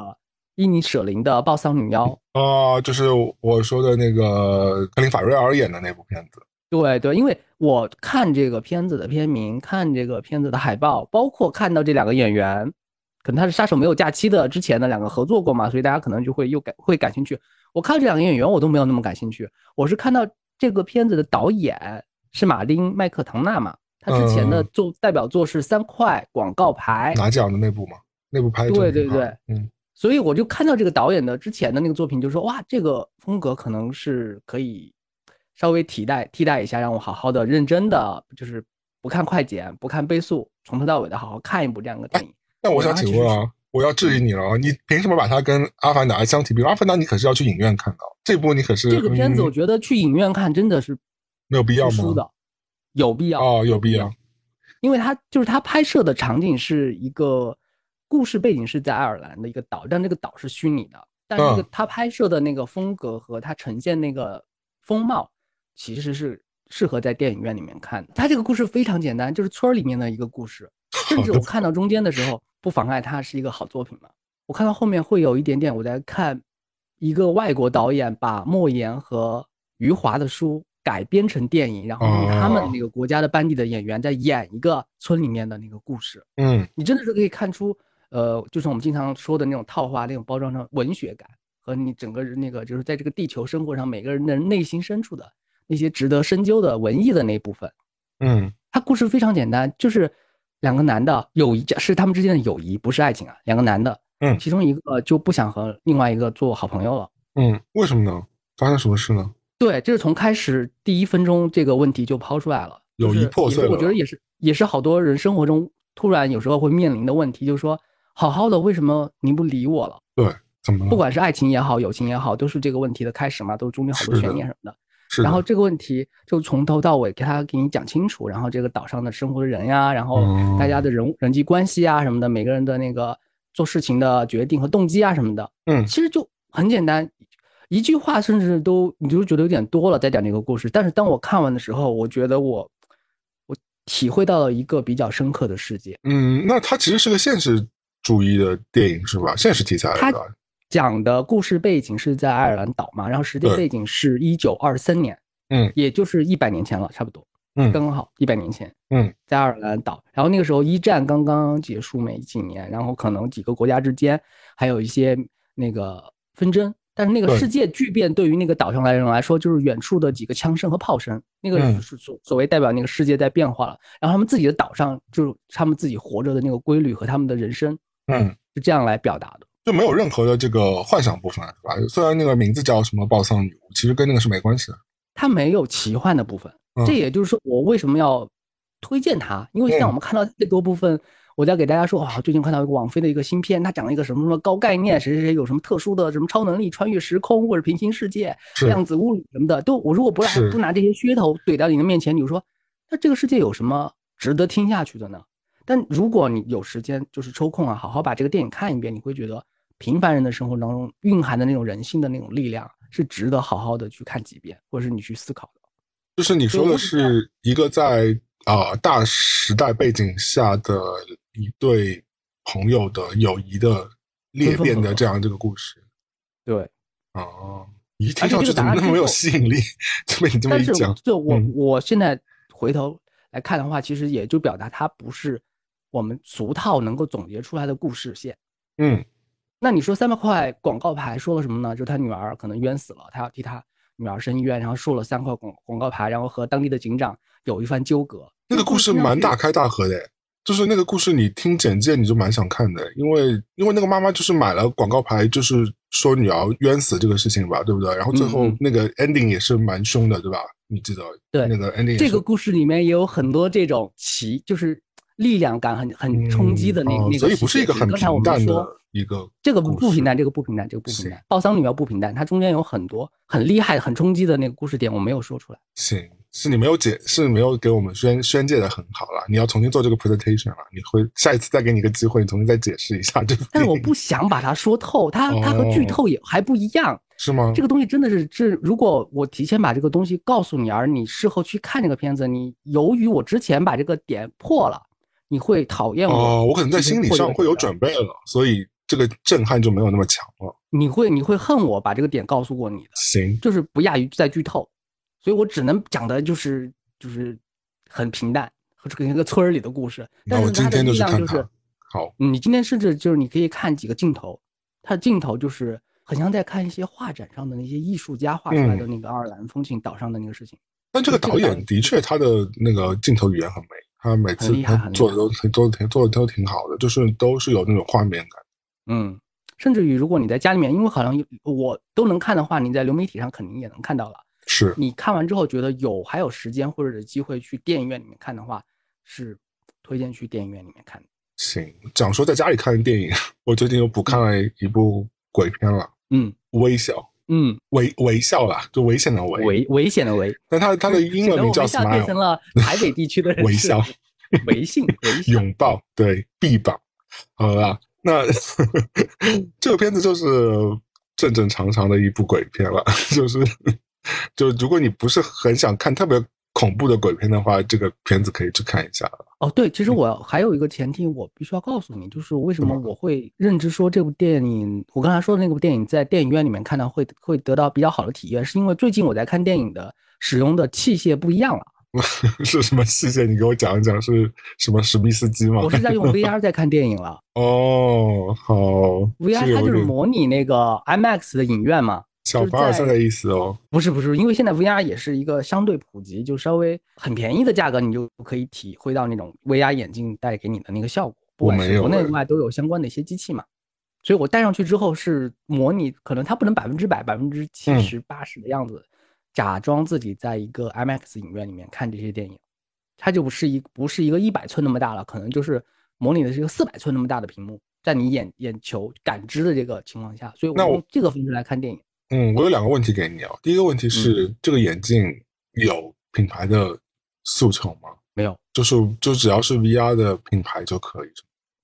伊尼舍林的暴丧女妖啊，就是我说的那个克林法瑞尔演的那部片子。对对，因为我看这个片子的片名，看这个片子的海报，包括看到这两个演员，可能他是杀手没有假期的之前的两个合作过嘛，所以大家可能就会又感会感兴趣。我看这两个演员，我都没有那么感兴趣。我是看到这个片子的导演是马丁麦克唐纳嘛，他之前的作代表作是三块广告牌拿奖的那部嘛，那部拍的对对对，嗯。所以我就看到这个导演的之前的那个作品，就说哇，这个风格可能是可以稍微替代替代一下，让我好好的认真的，就是不看快剪，不看倍速，从头到尾的好好看一部这样的电影。那我想请问啊，我要质疑你了，你凭什么把它跟《阿凡达》相提并论？《阿凡达》你可是要去影院看的，这部你可是这个片子，我觉得去影院看真的是没有必要吗？有必要哦，有必要，因为它就是它拍摄的场景是一个。故事背景是在爱尔兰的一个岛，但这个岛是虚拟的。但那个他拍摄的那个风格和他呈现那个风貌，其实是适合在电影院里面看的。他这个故事非常简单，就是村里面的一个故事。甚至我看到中间的时候，不妨碍它是一个好作品嘛。我看到后面会有一点点，我在看一个外国导演把莫言和余华的书改编成电影，然后用他们那个国家的班底的演员在演一个村里面的那个故事。嗯，你真的是可以看出。呃，就是我们经常说的那种套话、那种包装上文学感，和你整个那个就是在这个地球生活上每个人的内心深处的那些值得深究的文艺的那部分。嗯，他故事非常简单，就是两个男的友谊是他们之间的友谊，不是爱情啊。两个男的，嗯，其中一个就不想和另外一个做好朋友了。嗯，为什么呢？发生什么事呢？对，就是从开始第一分钟这个问题就抛出来了，友谊破碎了。我觉得也是，也是好多人生活中突然有时候会面临的问题，就是说。好好的，为什么您不理我了？对，怎么了？不管是爱情也好，友情也好，都是这个问题的开始嘛，都中间好多悬念什么的。然后这个问题就从头到尾给他给你讲清楚，然后这个岛上的生活的人呀，然后大家的人人际关系啊什么的，每个人的那个做事情的决定和动机啊什么的，嗯，其实就很简单，一句话甚至都你就觉得有点多了，在讲这个故事。但是当我看完的时候，我觉得我我体会到了一个比较深刻的世界。嗯，那它其实是个现实主义的电影是吧？现实题材的。讲的故事背景是在爱尔兰岛嘛，然后时间背景是一九二三年，嗯，也就是一百年前了，差不多，嗯，刚刚好一百年前，嗯，在爱尔兰岛，然后那个时候一战刚刚结束没几年，然后可能几个国家之间还有一些那个纷争，但是那个世界巨变对于那个岛上来人来说，就是远处的几个枪声和炮声，那个是所所谓代表那个世界在变化了，然后他们自己的岛上就是他们自己活着的那个规律和他们的人生，嗯，是这样来表达的。就没有任何的这个幻想部分，是吧？虽然那个名字叫什么“暴丧女巫”，其实跟那个是没关系的。它没有奇幻的部分，这也就是说，我为什么要推荐它？因为像我们看到太多部分，我在给大家说啊，最近看到一个网飞的一个新片，它讲了一个什么什么高概念，谁谁谁有什么特殊的什么超能力，穿越时空或者平行世界、量子物理什么的，都我如果不拿不拿这些噱头怼到你的面前，你就说，那这个世界有什么值得听下去的呢？但如果你有时间，就是抽空啊，好好把这个电影看一遍，你会觉得。平凡人的生活当中蕴含的那种人性的那种力量，是值得好好的去看几遍，或者是你去思考的。就是你说的是一个在啊大时代背景下的一对朋友的友谊的裂变的这样这个故事。对，哦，一听上去怎么那么有吸引力？被你这么一讲，就我我现在回头来看的话，其实也就表达它不是我们俗套能够总结出来的故事线。嗯。那你说三百块广告牌说了什么呢？就是他女儿可能冤死了，他要替他女儿申冤，然后竖了三块广广告牌，然后和当地的警长有一番纠葛。那个故事蛮大开大合的，就是那个故事你听简介你就蛮想看的，因为因为那个妈妈就是买了广告牌，就是说女儿冤死这个事情吧，对不对？然后最后那个 ending 也是蛮凶的，对吧？你记得？对，那个 ending 这个故事里面也有很多这种奇，就是力量感很很冲击的那那个，所以不是一个很平淡的。一个这个不不平淡，这个不平淡，这个不平淡。报丧女要不平淡，它中间有很多很厉害、很冲击的那个故事点，我没有说出来。行，是你没有解，是没有给我们宣宣介的很好了。你要重新做这个 presentation 了，你会下一次再给你一个机会，你重新再解释一下这个。但是我不想把它说透，它它和剧透也还不一样，是吗？这个东西真的是，是如果我提前把这个东西告诉你，而你事后去看这个片子，你由于我之前把这个点破了，你会讨厌我。哦，我可能在心理上会有准备了，所以。这个震撼就没有那么强了。你会你会恨我把这个点告诉过你的，行，就是不亚于在剧透，所以我只能讲的就是就是很平淡，和跟一个村儿里的故事。但是它的力量就是好。你今天甚至就是你可以看几个镜头，它的镜头就是很像在看一些画展上的那些艺术家画出来的那个爱尔兰风情岛上的那个事情。但这个导演的确他的那个镜头语言很美，他每次他做的都挺做的做的都挺好的，就是都是有那种画面感。嗯，甚至于如果你在家里面，因为好像我都能看的话，你在流媒体上肯定也能看到了。是你看完之后觉得有还有时间或者是机会去电影院里面看的话，是推荐去电影院里面看的。行，讲说在家里看电影，我最近又补看了一部鬼片了。嗯，微笑。嗯，微微笑啦，就危险的危，危危险的危。但他他的英文名叫什么？变成了台北地区的人 微笑，微信，拥抱，对，臂膀，好了。那 这个片子就是正正常常的一部鬼片了，就是，就如果你不是很想看特别恐怖的鬼片的话，这个片子可以去看一下哦，对，其实我还有一个前提，我必须要告诉你，就是为什么我会认知说这部电影，我刚才说的那部电影在电影院里面看到会会得到比较好的体验，是因为最近我在看电影的使用的器械不一样了。是什么器械？你给我讲一讲，是什么史密斯机吗？我是在用 VR 在看电影了。哦，好，VR 它就是模拟那个 IMAX 的影院嘛，小凡尔赛的意思哦。不是不是，因为现在 VR 也是一个相对普及，就稍微很便宜的价格，你就可以体会到那种 VR 眼镜带给你的那个效果。不管是国内外都有相关的一些机器嘛，所以我戴上去之后是模拟，可能它不能百分之百、百分之七十八十的样子。假装自己在一个 IMAX 影院里面看这些电影，它就不是一不是一个一百寸那么大了，可能就是模拟的是一个四百寸那么大的屏幕，在你眼眼球感知的这个情况下，所以我用这个方式来看电影。嗯，我有两个问题给你啊。第一个问题是，这个眼镜有品牌的诉求吗？没有，就是就只要是 VR 的品牌就可以。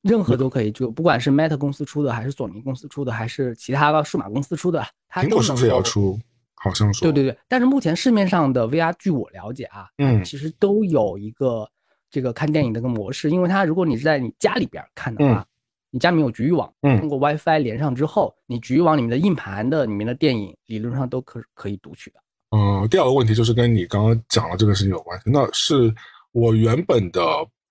任何都可以，就不管是 Meta 公司出的，还是索尼公司出的，还是其他的数码公司出的，苹果是不是也要出？好像说。对对对，但是目前市面上的 VR，据我了解啊，嗯，其实都有一个这个看电影的个模式，因为它如果你是在你家里边看的话，你家里面有局域网，通过 WiFi 连上之后，你局域网里面的硬盘的里面的电影，理论上都可可以读取的。嗯，第二个问题就是跟你刚刚讲的这个事情有关系，那是我原本的。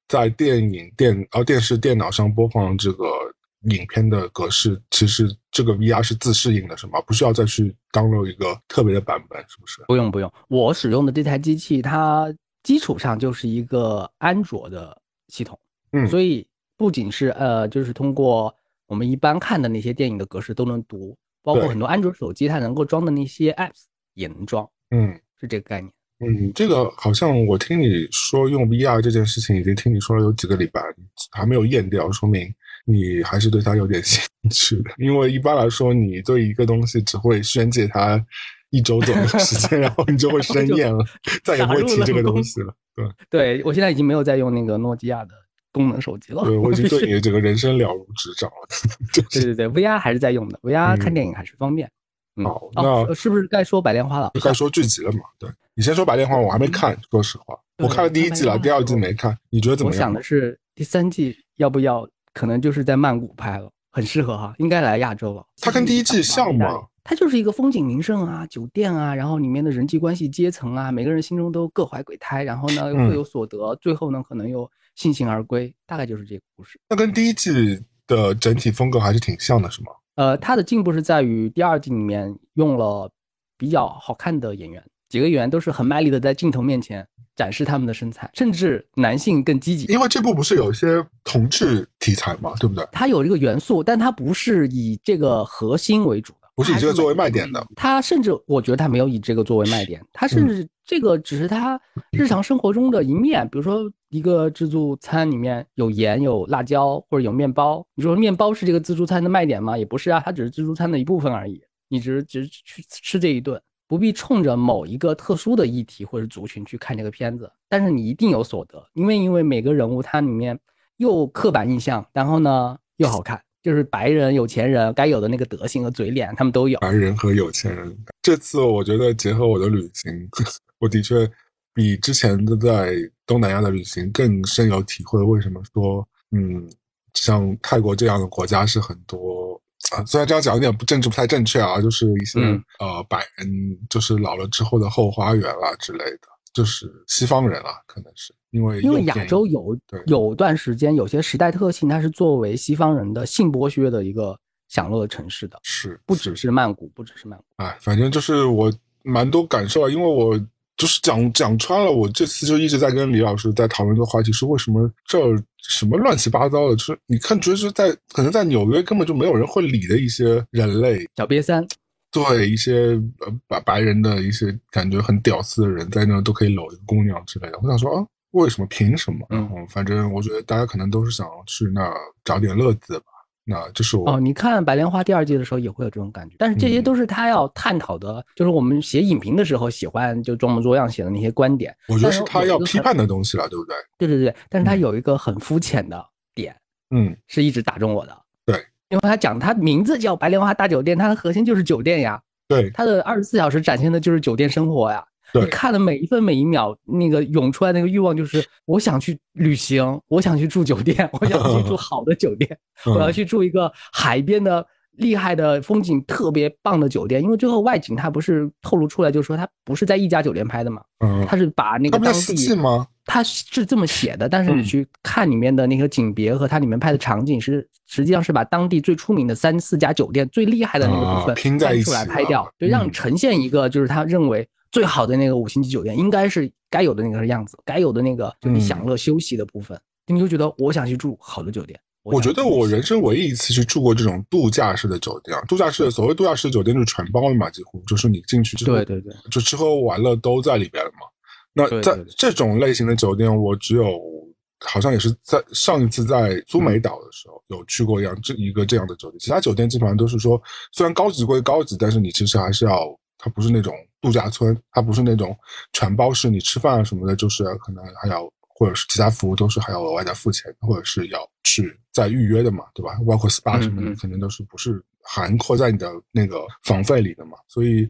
在电影电呃电视电脑上播放这个影片的格式，其实这个 VR 是自适应的，是吗？不需要再去 download 一个特别的版本，是不是？不用不用，我使用的这台机器，它基础上就是一个安卓的系统，嗯，所以不仅是呃，就是通过我们一般看的那些电影的格式都能读，包括很多安卓手机它能够装的那些 apps 也能装，嗯，是这个概念。嗯，这个好像我听你说用 VR 这件事情，已经听你说了有几个礼拜，还没有验掉，说明你还是对它有点兴趣的。因为一般来说，你对一个东西只会宣介它一周左右的时间，然后你就会 生厌了，再也不会提这个东西了。对，对我现在已经没有在用那个诺基亚的功能手机了。对我已经 对你的整个人生了如指掌了。对对对，VR 还是在用的，VR 看电影还是方便。好，那是不是该说白莲花了？该说剧集了嘛？对你先说白莲花，我还没看，说实话，我看了第一季了，第二季没看。你觉得怎么样？我想的是第三季要不要？可能就是在曼谷拍了，很适合哈，应该来亚洲了。它跟第一季像吗？它就是一个风景名胜啊，酒店啊，然后里面的人际关系阶层啊，每个人心中都各怀鬼胎，然后呢又各有所得，最后呢可能又悻悻而归，大概就是这个故事。那跟第一季的整体风格还是挺像的，是吗？呃，它的进步是在于第二季里面用了比较好看的演员，几个演员都是很卖力的在镜头面前展示他们的身材，甚至男性更积极。因为这部不是有一些同志题材嘛，对不对？它有这个元素，但它不是以这个核心为主的，不是以这个作为卖点的。它甚至我觉得它没有以这个作为卖点，它甚至这个只是他日常生活中的一面，比如说。一个自助餐里面有盐、有辣椒或者有面包，你说面包是这个自助餐的卖点吗？也不是啊，它只是自助餐的一部分而已。你只是只是去吃这一顿，不必冲着某一个特殊的议题或者族群去看这个片子。但是你一定有所得，因为因为每个人物他里面又刻板印象，然后呢又好看，就是白人有钱人该有的那个德行和嘴脸，他们都有。白人和有钱人，这次我觉得结合我的旅行，我的确。比之前的在东南亚的旅行更深有体会。为什么说，嗯，像泰国这样的国家是很多啊？虽然这样讲有点不政治不太正确啊，就是一些呃白人，就是老了之后的后花园啦之类的，就是西方人啊，可能是因为因为亚洲有有段时间有些时代特性，它是作为西方人的性剥削的一个享乐的城市的，是不只是曼谷，不只是曼谷，哎，反正就是我蛮多感受啊，因为我。就是讲讲穿了，我这次就一直在跟李老师在讨论这个话题，是为什么这什么乱七八糟的，就是你看，就是在可能在纽约根本就没有人会理的一些人类，小瘪三，对一些呃白白人的一些感觉很屌丝的人，在那都可以搂一个姑娘之类的。我想说啊，为什么？凭什么？然后反正我觉得大家可能都是想去那找点乐子吧。那就是我哦，你看《白莲花》第二季的时候也会有这种感觉，但是这些都是他要探讨的，就是我们写影评的时候喜欢就装模作样写的那些观点。我觉得是他要批判的东西了，对不对？对对对，但是他有一个很肤浅的点，嗯，是一直打中我的。对，因为他讲他名字叫白莲花大酒店，它的核心就是酒店呀。对，它的二十四小时展现的就是酒店生活呀。你看的每一分每一秒，那个涌出来那个欲望就是，我想去旅行，我想去住酒店，我想去住好的酒店，我要去住一个海边的厉害的风景特别棒的酒店。因为最后外景它不是透露出来，就是说它不是在一家酒店拍的嘛，嗯，它是把那个当地吗？它是这么写的，但是你去看里面的那个景别和它里面拍的场景是，实际上是把当地最出名的三四家酒店最厉害的那个部分拼在出来拍掉，对，让呈现一个就是他认为。最好的那个五星级酒店应该是该有的那个样子，该有的那个就你享乐休息的部分，你就觉得我想去住好的酒店。我觉得我人生唯一一次去住过这种度假式的酒店，度假式的所谓度假式酒店就是全包了嘛，几乎就是你进去之后，对对对，就吃喝玩乐都在里边了嘛。那在这种类型的酒店，我只有好像也是在上一次在苏梅岛的时候有去过一样这一个这样的酒店，其他酒店基本上都是说虽然高级归高级，但是你其实还是要，它不是那种度假村，它不是那种全包式，你吃饭啊什么的，就是可能还要或者是其他服务都是还要额外再付钱，或者是要去再预约的嘛，对吧？包括 SPA 什么的，肯定都是不是含括在你的那个房费里的嘛，所以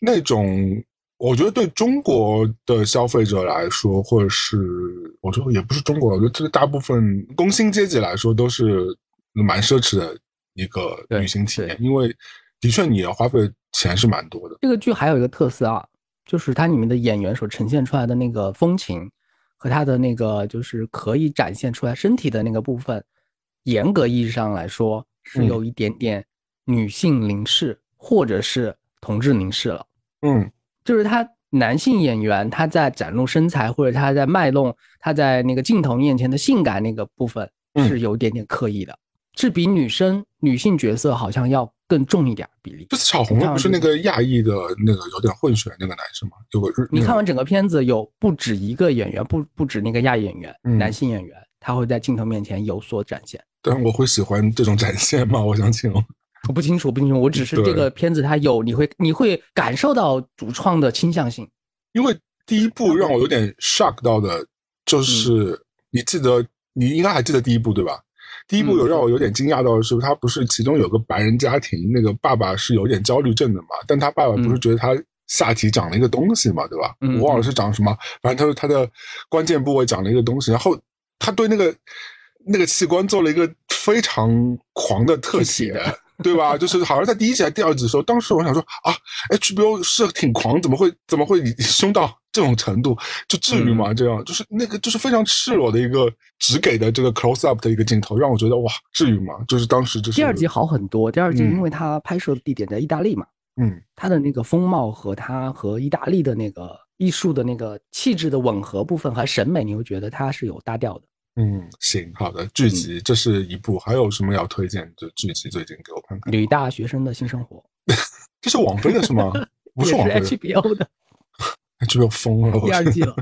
那种。我觉得对中国的消费者来说，或者是我觉得也不是中国，我觉得这个大部分工薪阶级来说都是蛮奢侈的一个旅行体验，因为的确你要花费钱是蛮多的。这个剧还有一个特色啊，就是它里面的演员所呈现出来的那个风情和他的那个就是可以展现出来身体的那个部分，严格意义上来说是有一点点女性凝视或者是同志凝视了。嗯。就是他男性演员他在展露身材或者他在卖弄他在那个镜头面前的性感那个部分是有点点刻意的，是比女生女性角色好像要更重一点比例。这次炒红的不是那个亚裔的那个有点混血那个男生吗？有个你看完整个片子有不止一个演员，不不止那个亚裔演员，男性演员他会在镜头面前有所展现。但我会喜欢这种展现吗？我想请。我不清楚，不清楚。我只是这个片子它有，你会你会感受到主创的倾向性。因为第一部让我有点 shock 到的，就是你记得，你应该还记得第一部对吧？第一部有让我有点惊讶到的是，他不是其中有个白人家庭，那个爸爸是有点焦虑症的嘛？但他爸爸不是觉得他下体长了一个东西嘛？对吧？我忘了是长什么，反正他说他的关键部位长了一个东西，然后他对那个那个器官做了一个非常狂的特写。对吧？就是好像在第一集还是第二集的时候，当时我想说啊，HBO 是挺狂，怎么会怎么会 凶到这种程度？就至于吗？这样就是那个就是非常赤裸的一个只给的这个 close up 的一个镜头，让我觉得哇，至于吗？就是当时就是第二集好很多。第二集因为它拍摄地点在意大利嘛，嗯，它的那个风貌和它和意大利的那个艺术的那个气质的吻合部分和审美，你会觉得它是有搭调的。嗯，行，好的，剧集这是一部，还有什么要推荐的剧集？最近给我看看。女大学生的新生活，这是网飞的是吗？不是网飞，HBO 的。HBO 疯了，第二季了。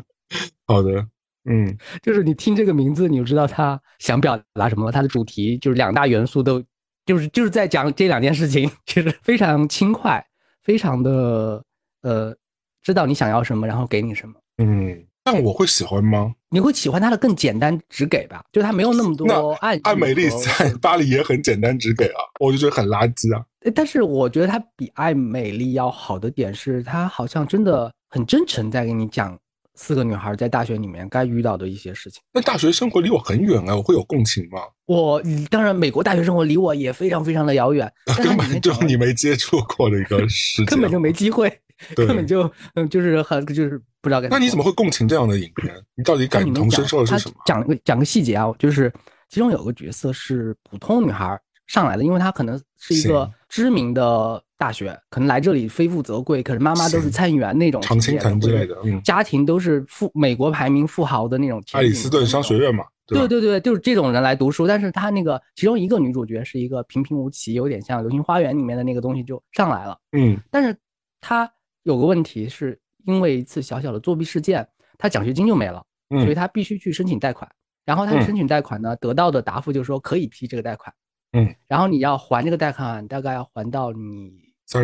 好的，嗯，就是你听这个名字，你就知道他想表达什么了。它的主题就是两大元素都，就是就是在讲这两件事情，其实非常轻快，非常的呃，知道你想要什么，然后给你什么。嗯。但我会喜欢吗？你会喜欢它的更简单直给吧？就它没有那么多爱。爱美丽在巴黎也很简单直给啊，我就觉得很垃圾啊。但是我觉得它比爱美丽要好的点是，它好像真的很真诚，在给你讲四个女孩在大学里面该遇到的一些事情。那大学生活离我很远啊，我会有共情吗？我当然，美国大学生活离我也非常非常的遥远，根本就你没接触过的一个世界，根本就没机会。根本就嗯，就是很就是不知道该。那你怎么会共情这样的影片？你到底感同身受的是什么？讲个讲个细节啊，就是其中有个角色是普通女孩上来的，因为她可能是一个知名的大学，可能来这里非富则贵，可是妈妈都是参议员那种，常青藤之类的，家庭都是富美国排名富豪的那种。爱丽斯顿商学院嘛，对对对，就是这种人来读书。但是她那个其中一个女主角是一个平平无奇，有点像《流星花园》里面的那个东西就上来了。嗯，但是她。有个问题是因为一次小小的作弊事件，他奖学金就没了，所以他必须去申请贷款。然后他申请贷款呢，得到的答复就是说可以批这个贷款，嗯，然后你要还这个贷款，大概要还到你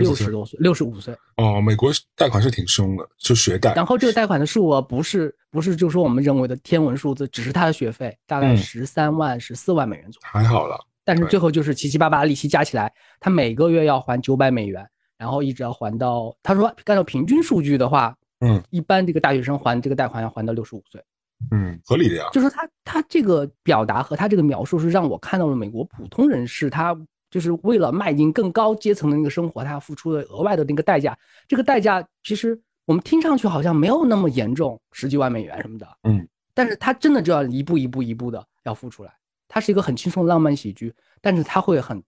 六十多岁，六十五岁。哦，美国贷款是挺凶的，就学贷。然后这个贷款的数额不是不是就说我们认为的天文数字，只是他的学费大概十三万十四万美元左右，还好了。但是最后就是七七八八利息加起来，他每个月要还九百美元。然后一直要还到，他说按照平均数据的话，嗯，一般这个大学生还这个贷款要还到六十五岁，嗯，合理的呀。就说他他这个表达和他这个描述是让我看到了美国普通人士他就是为了迈进更高阶层的那个生活，他要付出的额外的那个代价。这个代价其实我们听上去好像没有那么严重，十几万美元什么的，嗯，但是他真的就要一步一步一步的要付出来。他是一个很轻松的浪漫喜剧，但是他会很。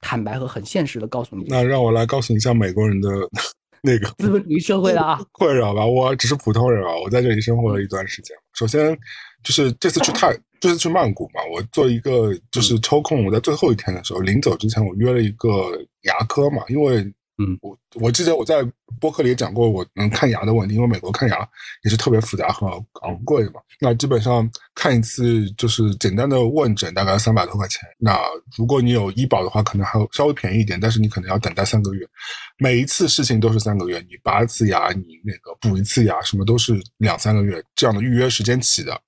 坦白和很现实的告诉你，那让我来告诉你一下美国人的 那个资本主义社会的啊 困扰吧。我只是普通人啊，我在这里生活了一段时间。首先就是这次去泰，这次去曼谷嘛，我做一个就是抽空，我在最后一天的时候临走之前，我约了一个牙科嘛，因为嗯，我我记得我在播客里也讲过，我能看牙的问题，因为美国看牙也是特别复杂和昂贵的嘛。那基本上看一次就是简单的问诊，大概三百多块钱。那如果你有医保的话，可能还稍微便宜一点，但是你可能要等待三个月。每一次事情都是三个月，你拔一次牙，你那个补一次牙，什么都是两三个月这样的预约时间起的。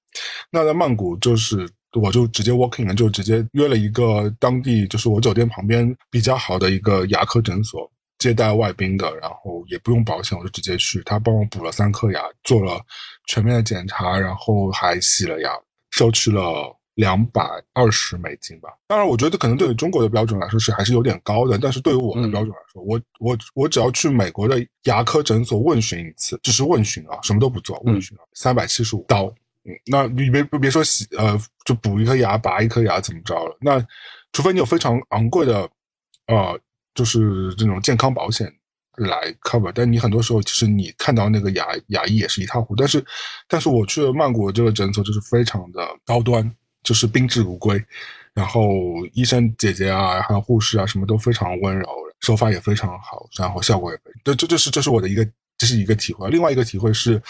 那在曼谷就是。我就直接 walking 了就直接约了一个当地，就是我酒店旁边比较好的一个牙科诊所，接待外宾的，然后也不用保险，我就直接去，他帮我补了三颗牙，做了全面的检查，然后还洗了牙，收取了两百二十美金吧。当然，我觉得可能对于中国的标准来说是还是有点高的，但是对于我的标准来说，我我我只要去美国的牙科诊所问询一次，只是问询啊，什么都不做，问询啊，三百七十五刀。嗯，那你别别说洗呃，就补一颗牙、拔一颗牙怎么着了？那除非你有非常昂贵的，呃，就是这种健康保险来 cover，但你很多时候其实你看到那个牙牙医也是一塌糊涂。但是，但是我去了曼谷这个诊所就是非常的高端，就是宾至如归，然后医生姐姐啊，还有护士啊，什么都非常温柔，手法也非常好，然后效果也这这这是这是我的一个这是一个体会。另外一个体会是。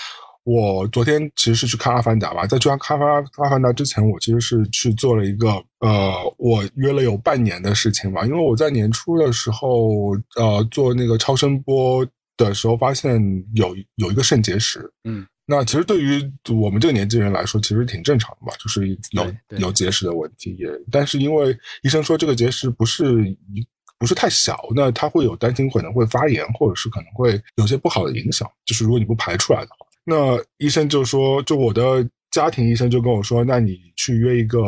我昨天其实是去看《阿凡达》吧，在去看《阿阿凡达》之前，我其实是去做了一个呃，我约了有半年的事情吧。因为我在年初的时候，呃，做那个超声波的时候，发现有有一个肾结石。嗯，那其实对于我们这个年纪人来说，其实挺正常的吧，就是有有结石的问题。也但是因为医生说这个结石不是一不是太小，那他会有担心可能会发炎，或者是可能会有些不好的影响。就是如果你不排出来的话。那医生就说，就我的家庭医生就跟我说，那你去约一个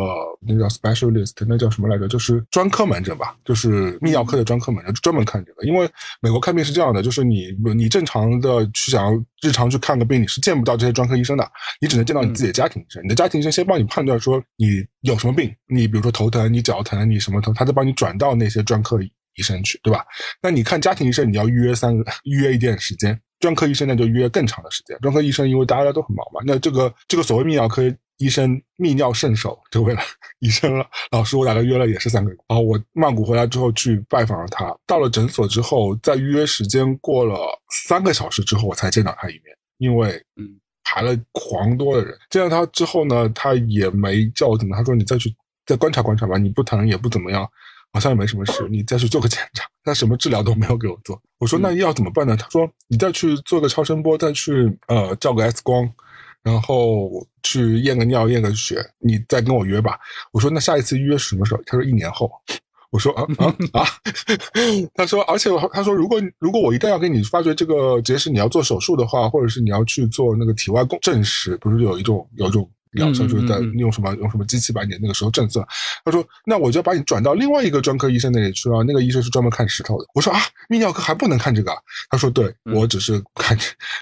那叫 specialist，那叫什么来着？就是专科门诊吧，就是泌尿科的专科门诊，专门看这个。因为美国看病是这样的，就是你你正常的去想要日常去看个病，你是见不到这些专科医生的，你只能见到你自己的家庭医生。你的家庭医生先帮你判断说你有什么病，你比如说头疼，你脚疼，你什么疼，他再帮你转到那些专科医生去，对吧？那你看家庭医生，你要预约三个，预约一点时间。专科医生呢就约更长的时间。专科医生因为大家都很忙嘛，那这个这个所谓泌尿科医生泌尿圣手这位医生了，老师我大概约了也是三个月。然后我曼谷回来之后去拜访了他，到了诊所之后，在预约时间过了三个小时之后，我才见到他一面，因为嗯排了狂多的人。见到他之后呢，他也没叫我怎么，他说你再去再观察观察吧，你不疼也不怎么样。好像也没什么事，你再去做个检查。他什么治疗都没有给我做。我说那要怎么办呢？他说你再去做个超声波，再去呃照个 X 光，然后去验个尿、验个血，你再跟我约吧。我说那下一次预约是什么时候？他说一年后。我说啊啊 啊！他说，而且他说，如果如果我一旦要给你发觉这个结石，你要做手术的话，或者是你要去做那个体外共证实，不是有一种有一种。疗程就是在用什么用什么机器把你那个时候震碎。他说：“那我就要把你转到另外一个专科医生那里去啊。那个医生是专门看石头的。”我说：“啊，泌尿科还不能看这个？”他说：“对，我只是看，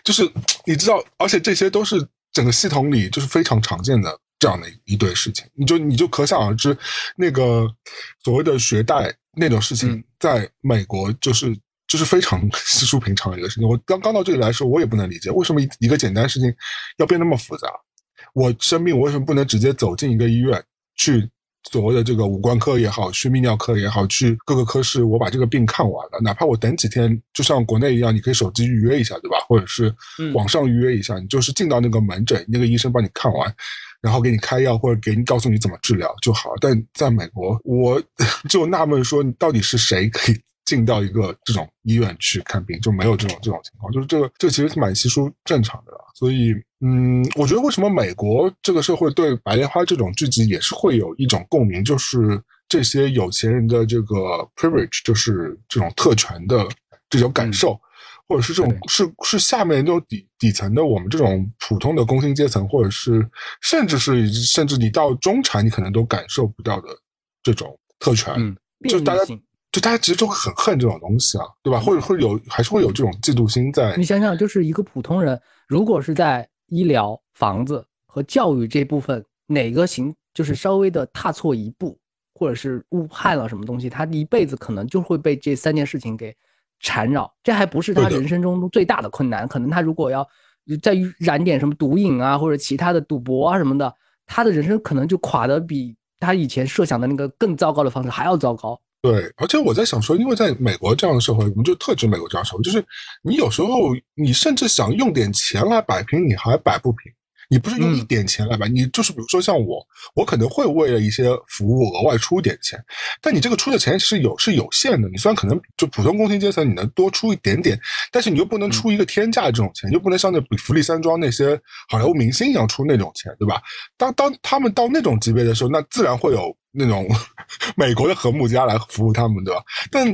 就是你知道，而且这些都是整个系统里就是非常常见的这样的一堆事情。你就你就可想而知，那个所谓的学贷那种事情，在美国就是就是非常 稀疏平常的一个事情。我刚刚到这里来说，我也不能理解为什么一个简单事情要变那么复杂。”我生病，我为什么不能直接走进一个医院，去所谓的这个五官科也好，去泌尿科也好，去各个科室，我把这个病看完了，哪怕我等几天，就像国内一样，你可以手机预约一下，对吧？或者是网上预约一下，你就是进到那个门诊，那个医生帮你看完，然后给你开药或者给你告诉你怎么治疗就好。但在美国，我 就纳闷说，你到底是谁可以？进到一个这种医院去看病就没有这种这种情况，就是这个这其实是蛮稀疏正常的，所以嗯，我觉得为什么美国这个社会对白莲花这种剧集也是会有一种共鸣，就是这些有钱人的这个 privilege，就是这种特权的这种感受，或者是这种是是下面这种底底层的我们这种普通的工薪阶层，或者是甚至是甚至你到中产，你可能都感受不到的这种特权，就大家。就大家其实都会很恨这种东西啊，对吧？或者会有，还是会有这种嫉妒心在。你想想，就是一个普通人，如果是在医疗、房子和教育这部分哪个行，就是稍微的踏错一步，或者是误判了什么东西，他一辈子可能就会被这三件事情给缠绕。这还不是他人生中最大的困难，可能他如果要再染点什么毒瘾啊，或者其他的赌博啊什么的，他的人生可能就垮的比他以前设想的那个更糟糕的方式还要糟糕。对，而且我在想说，因为在美国这样的社会，我们就特指美国这样社会，就是你有时候你甚至想用点钱来摆平，你还摆不平。你不是用一点钱来摆，你就是比如说像我，我可能会为了一些服务额外出一点钱，但你这个出的钱是有是有限的。你虽然可能就普通工薪阶层你能多出一点点，但是你又不能出一个天价这种钱，又不能像那比福利山庄那些好莱坞明星一样出那种钱，对吧？当当他们到那种级别的时候，那自然会有。那种 美国的和睦家来服务他们，对吧？但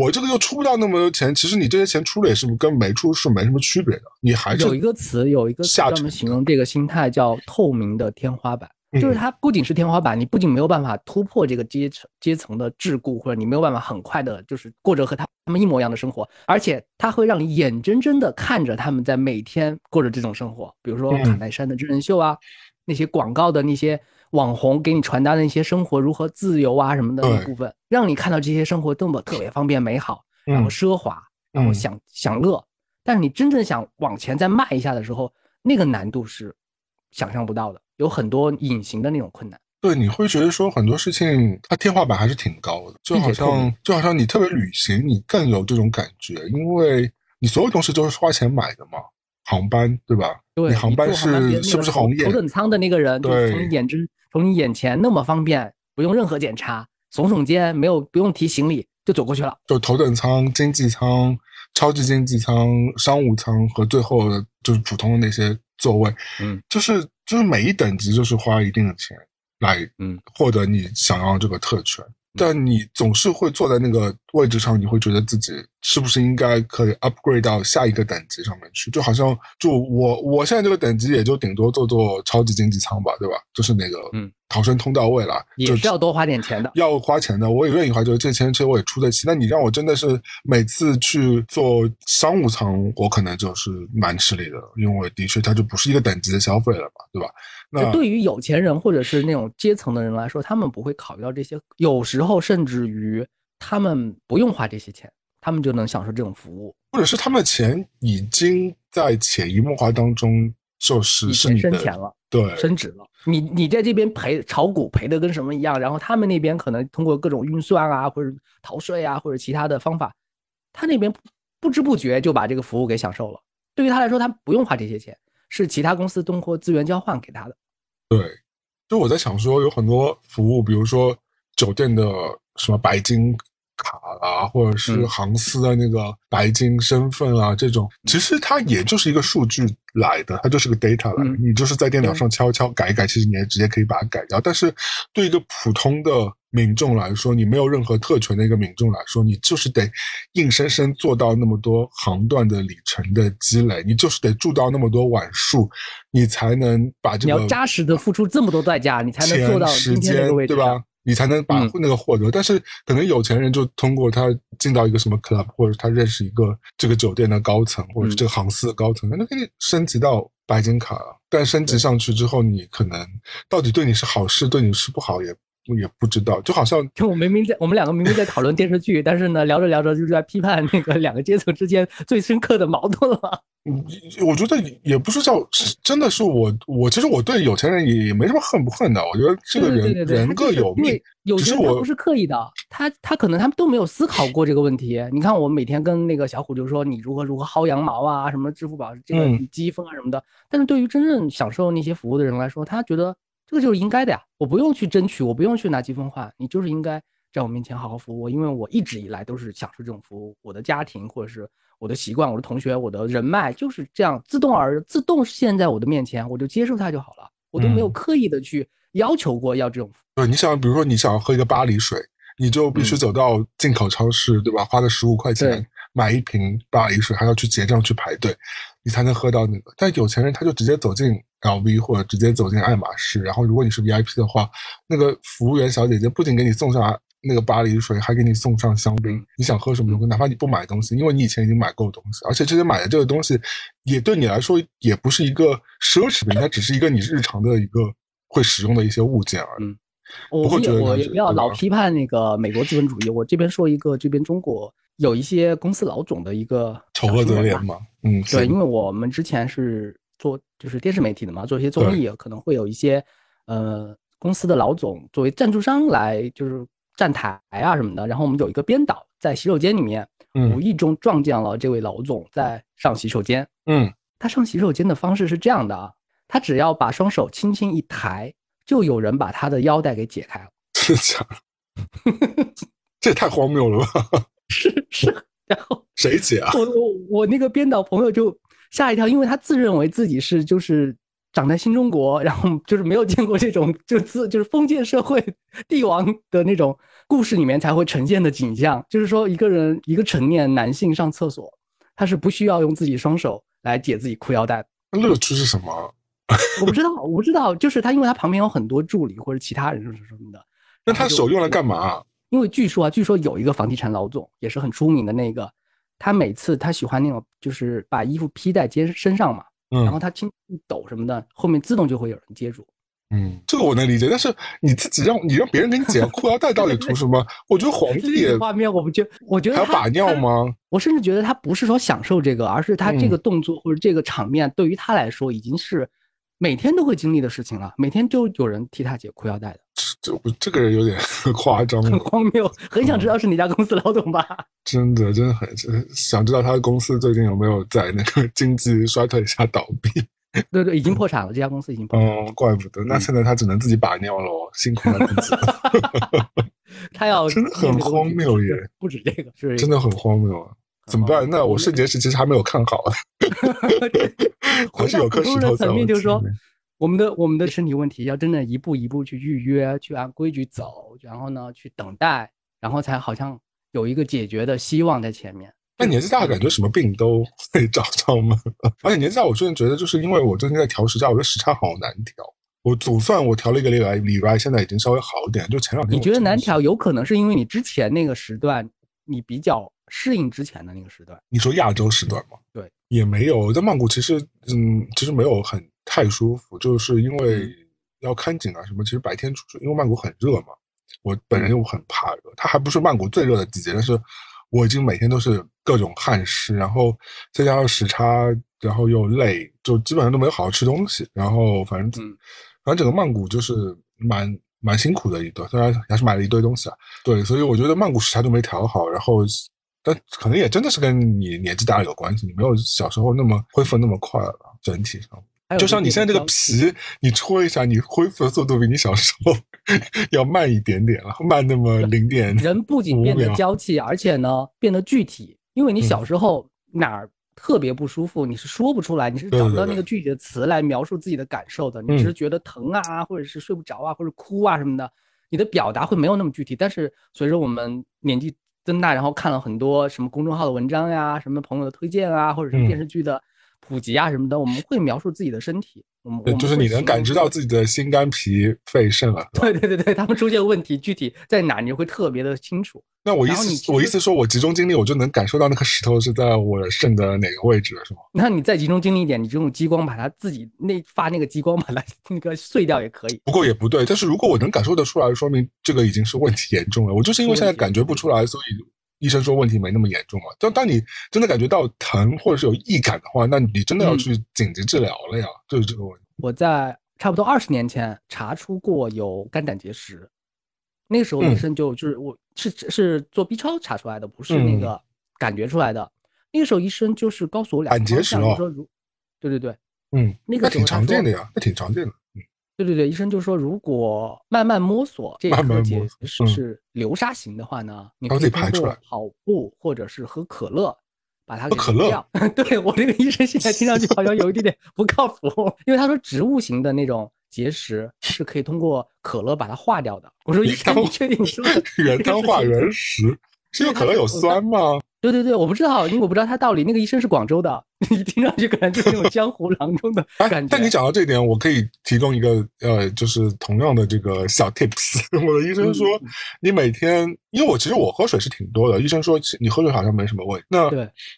我这个又出不到那么多钱，其实你这些钱出了也是跟没出是没什么区别的。你还是有一个词，有一个专门形容这个心态叫“透明的天花板”，就是它不仅是天花板，你不仅没有办法突破这个阶层阶层的桎梏，或者你没有办法很快的，就是过着和他他们一模一样的生活，而且它会让你眼睁睁的看着他们在每天过着这种生活，比如说卡戴珊的真人秀啊，那些广告的那些。网红给你传达的那些生活如何自由啊什么的那部分，让你看到这些生活多么特别方便美好，然后奢华，然后享享乐。但是你真正想往前再迈一下的时候，那个难度是想象不到的，有很多隐形的那种困难。对，你会觉得说很多事情它天花板还是挺高的，就好像就好像你特别旅行，你更有这种感觉，因为你所有东西都是花钱买的嘛。航班对吧？对，航班是是不是红眼？头等舱的那个人，对，从你眼之从你眼前那么方便，不用任何检查，耸耸肩，没有不用提行李就走过去了。就头等舱、经济舱、超级经济舱、商务舱和最后的就是普通的那些座位，嗯，就是就是每一等级就是花一定的钱来嗯获得你想要这个特权。但你总是会坐在那个位置上，你会觉得自己是不是应该可以 upgrade 到下一个等级上面去？就好像就我我现在这个等级也就顶多做做超级经济舱吧，对吧？就是那个嗯。逃生通道位了，也是要多花点钱的，要花钱的，我也愿意花，就是这钱其实我也出得起。那你让我真的是每次去做商务舱，我可能就是蛮吃力的，因为的确它就不是一个等级的消费了嘛，对吧？那对于有钱人或者是那种阶层的人来说，他们不会考虑到这些，有时候甚至于他们不用花这些钱，他们就能享受这种服务，或者是他们的钱已经在潜移默化当中就是是你的钱了，对，升值了。你你在这边赔炒股赔的跟什么一样，然后他们那边可能通过各种运算啊，或者逃税啊，或者其他的方法，他那边不知不觉就把这个服务给享受了。对于他来说，他不用花这些钱，是其他公司通过资源交换给他的。对，就我在想说，有很多服务，比如说酒店的什么白金。卡啊，或者是航司的那个白金身份啊，这种其实它也就是一个数据来的，它就是个 data 来的。你就是在电脑上敲敲改一改，其实你也直接可以把它改掉。但是对一个普通的民众来说，你没有任何特权的一个民众来说，你就是得硬生生做到那么多航段的里程的积累，你就是得住到那么多晚数，你才能把这个你要扎实的付出这么多代价，你才能做到今天这个位置，对吧？你才能把那个获得，但是可能有钱人就通过他进到一个什么 club，或者他认识一个这个酒店的高层，或者是这个航司的高层，那可以升级到白金卡了。但升级上去之后，你可能到底对你是好事，对你是不好也。也不知道，就好像就我明明在我们两个明明在讨论电视剧，但是呢，聊着聊着就在批判那个两个阶层之间最深刻的矛盾了。嗯，我觉得也不是叫真的是我，我其实我对有钱人也也没什么恨不恨的。我觉得这个人人各有命，有些人不是刻意的，他他可能他们都没有思考过这个问题。你看，我每天跟那个小虎就说你如何如何薅羊毛啊，什么支付宝这个积分啊什么的。但是对于真正享受那些服务的人来说，他觉得。这个就是应该的呀，我不用去争取，我不用去拿积分换，你就是应该在我面前好好服务我，因为我一直以来都是享受这种服务，我的家庭或者是我的习惯，我的同学，我的人脉就是这样自动而自动现在我的面前，我就接受它就好了，我都没有刻意的去要求过要这种。对，你想，比如说你想要喝一个巴黎水，你就必须走到进口超市，对吧？花个十五块钱买一瓶巴黎水，还要去结账去排队，你才能喝到那个。但有钱人他就直接走进。L V 或者直接走进爱马仕，然后如果你是 V I P 的话，那个服务员小姐姐不仅给你送上那个巴黎水，还给你送上香槟。你想喝什么东西，哪怕你不买东西，因为你以前已经买够东西，而且这些买的这个东西也对你来说也不是一个奢侈品，它只是一个你日常的一个会使用的一些物件而已。我我也不要老批判那个美国资本主义，我这边说一个这边中国有一些公司老总的一个丑恶嘴脸嘛。嗯，对，因为我们之前是。做就是电视媒体的嘛，做一些综艺可能会有一些，呃，公司的老总作为赞助商来，就是站台啊什么的，然后我们有一个编导在洗手间里面，无意中撞见了这位老总在上洗手间。嗯，他上洗手间的方式是这样的啊，他只要把双手轻轻一抬，就有人把他的腰带给解开了。真的假的？这也太荒谬了吧！是 是，然后谁解啊？我我我那个编导朋友就吓一跳，因为他自认为自己是就是。长在新中国，然后就是没有见过这种就自就是封建社会帝王的那种故事里面才会呈现的景象，就是说一个人一个成年男性上厕所，他是不需要用自己双手来解自己裤腰带。乐趣是什么？我不知道，我不知道，就是他因为他旁边有很多助理或者其他人是什么的。那他手用来干嘛？因为据说啊，据说有一个房地产老总也是很出名的那个，他每次他喜欢那种就是把衣服披在肩身上嘛。然后他轻一抖什么的，后面自动就会有人接住。嗯，这个我能理解。但是你自己让你让别人给你解裤腰带，到底图什么？我觉得皇帝画面，我不觉，我觉得还要把尿吗？我甚至觉得他不是说享受这个，而是他这个动作或者这个场面对于他来说已经是每天都会经历的事情了。每天就有人替他解裤腰带的。这这个人有点 夸张，很荒谬。很想知道是哪家公司老总吧？真的，真的很想知道他的公司最近有没有在那个经济衰退下倒闭？对对，已经破产了。这家公司已经破产。哦，怪不得。那现在他只能自己把尿了哦，辛苦了自己。他要真的很荒谬耶！不止这个，是真的很荒谬啊！怎么办？那我肾结石其实还没有看好，还是有颗石头在。就是说。我们的我们的身体问题要真的一步一步去预约，去按规矩走，然后呢去等待，然后才好像有一个解决的希望在前面。那年纪大感觉什么病都会找上吗？而且年纪大，我最近觉得就是因为我最近在调时差，我觉得时差好难调。我总算我调了一个礼拜，礼拜现在已经稍微好一点。就前两天你觉得难调，有可能是因为你之前那个时段你比较适应之前的那个时段。你说亚洲时段吗？对，也没有在曼谷，其实嗯，其实没有很。太舒服，就是因为要看景啊什么。其实白天出去，因为曼谷很热嘛，我本人又很怕热。它还不是曼谷最热的季节，但是我已经每天都是各种汗湿，然后再加上时差，然后又累，就基本上都没有好好吃东西。然后反正，反正整个曼谷就是蛮蛮辛苦的一段，虽然还是买了一堆东西啊。对，所以我觉得曼谷时差都没调好，然后但可能也真的是跟你年纪大了有关系，你没有小时候那么恢复那么快了，整体上。就像你现在这个皮，你戳一下，你恢复的速度比你小时候 要慢一点点了，慢那么零点。人不仅变得娇气，而且呢变得具体，因为你小时候哪儿特别不舒服，你是说不出来，你是找不到那个具体的词来描述自己的感受的，你只是觉得疼啊，或者是睡不着啊，或者哭啊什么的，你的表达会没有那么具体。但是随着我们年纪增大，然后看了很多什么公众号的文章呀，什么朋友的推荐啊，或者是电视剧的。普及啊什么的，我们会描述自己的身体，我们就是你能感知到自己的心肝脾肺肾啊。对对对对，他们出现问题具体在哪，你会特别的清楚。那我意思，我意思说，我集中精力，我就能感受到那个石头是在我肾的哪个位置，是吗？那你再集中精力一点，你就用激光把它自己那发那个激光把它 那个碎掉也可以。不过也不对，但是如果我能感受得出来，说明这个已经是问题严重了。我就是因为现在感觉不出来，所以。医生说问题没那么严重嘛？当当你真的感觉到疼或者是有异感的话，那你真的要去紧急治疗了呀，就是这个问题。我在差不多二十年前查出过有肝胆结石，那个时候医生就就是我是是做 B 超查出来的，不是那个感觉出来的。那个时候医生就是告诉我两个方向，说如对对对，嗯，那个挺常见的呀，那挺常见的。对对对，医生就说，如果慢慢摸索这个结石是流沙型的话呢，你可以通过跑步或者是喝可乐把它给可乐。对我这个医生现在听上去好像有一点点不靠谱，因为他说植物型的那种结石是可以通过可乐把它化掉的。我说医生，你确定你说的原汤化原石？是因为可乐有酸吗？对对对，我不知道，因为我不知道他道理。那个医生是广州的，你听上去可能就是那种江湖郎中的感觉。但你讲到这一点，我可以提供一个呃，就是同样的这个小 tips。我的医生说，你每天，因为我其实我喝水是挺多的，医生说你喝水好像没什么问题。那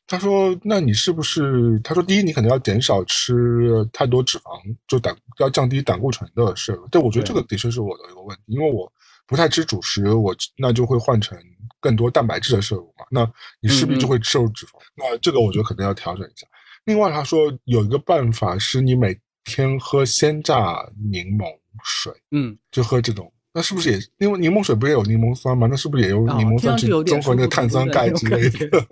他说，那你是不是？他说，第一，你可能要减少吃太多脂肪，就胆要降低胆固醇的摄入。对，我觉得这个的确是我的一个问题，因为我不太吃主食，我那就会换成。更多蛋白质的摄入嘛，那你势必就会摄入脂肪。那这个我觉得可能要调整一下。另外他说有一个办法是你每天喝鲜榨柠檬水，嗯，就喝这种。那是不是也因为柠檬水不也有柠檬酸吗？那是不是也有柠檬酸去综合那个碳酸钙之类的？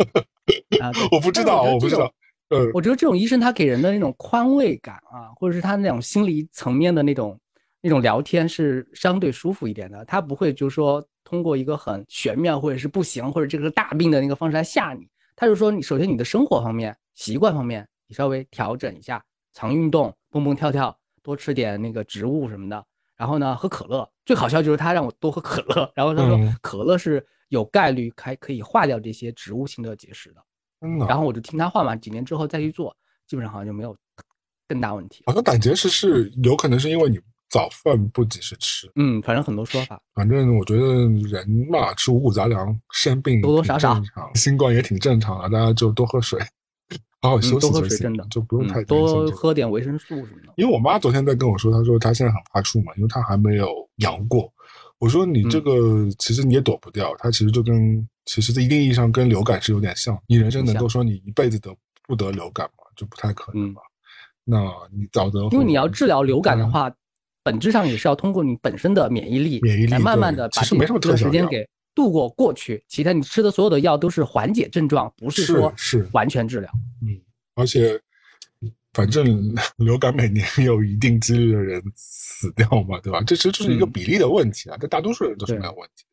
我不知道，我不知道。呃，我觉得这种医生他给人的那种宽慰感啊，或者是他那种心理层面的那种那种聊天是相对舒服一点的。他不会就是说通过一个很玄妙或者是不行或者这个大病的那个方式来吓你。他就说你首先你的生活方面习惯方面你稍微调整一下，常运动，蹦蹦跳跳，多吃点那个植物什么的。然后呢，喝可乐。最好笑就是他让我多喝可乐，然后他说可乐是有概率还可以化掉这些植物性的结石的。然后我就听他话嘛，几年之后再去做，基本上好像就没有更大问题。好像胆结石是有可能是因为你早饭不及时吃。嗯，反正很多说法。反正我觉得人嘛，吃五谷杂粮生病多多少少，新冠也挺正常的，大家就多喝水，好好休息多喝水，真的就不用太多喝点维生素什么的。因为我妈昨天在跟我说，她说她现在很怕怵嘛，因为她还没有阳过。我说你这个其实你也躲不掉，它其实就跟。其实，在一定意义上，跟流感是有点像。你人生能够说你一辈子得不得流感吗？就不太可能吧。那你早得，因为你要治疗流感的话，本质上也是要通过你本身的免疫力，免疫力慢慢的把这个时间给度过过去。其他你吃的所有的药都是缓解症状，不是说是完全治疗。嗯，而且反正流感每年有一定几率的人死掉嘛，对吧？这其实就是一个比例的问题啊。但大多数人都是没有问题。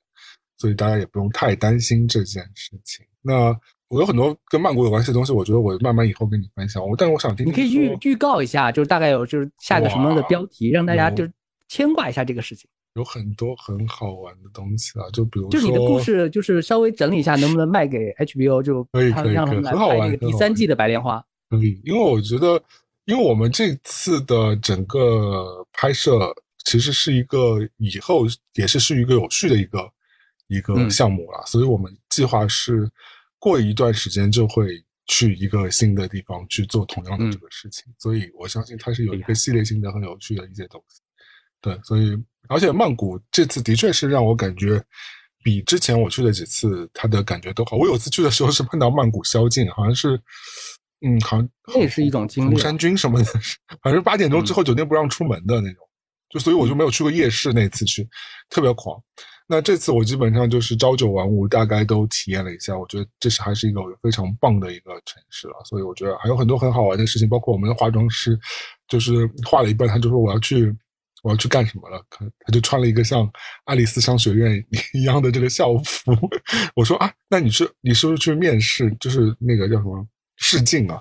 所以大家也不用太担心这件事情。那我有很多跟曼谷有关系的东西，我觉得我慢慢以后跟你分享。我，但是我想听，你可以预预告一下，就是大概有就是下个什么样的标题，让大家就牵挂一下这个事情。有很多很好玩的东西啊，就比如就你的故事，就是稍微整理一下，能不能卖给 HBO？就可以可以可以，很好玩。第三季的白莲花可以，因为我觉得，因为我们这次的整个拍摄其实是一个以后也是是一个有序的一个。一个项目了，所以我们计划是过一段时间就会去一个新的地方去做同样的这个事情，所以我相信它是有一个系列性的、很有趣的一些东西。对，所以而且曼谷这次的确是让我感觉比之前我去的几次它的感觉都好。我有次去的时候是碰到曼谷宵禁，好像是，嗯，好像那也是一种经历。山军什么的，反正八点钟之后酒店不让出门的那种，就所以我就没有去过夜市。那次去特别狂。那这次我基本上就是朝九晚五，大概都体验了一下。我觉得这是还是一个非常棒的一个城市了，所以我觉得还有很多很好玩的事情。包括我们的化妆师，就是画了一半，他就说我要去，我要去干什么了？他他就穿了一个像爱丽丝商学院 一样的这个校服。我说啊，那你是你是不是去面试？就是那个叫什么试镜啊？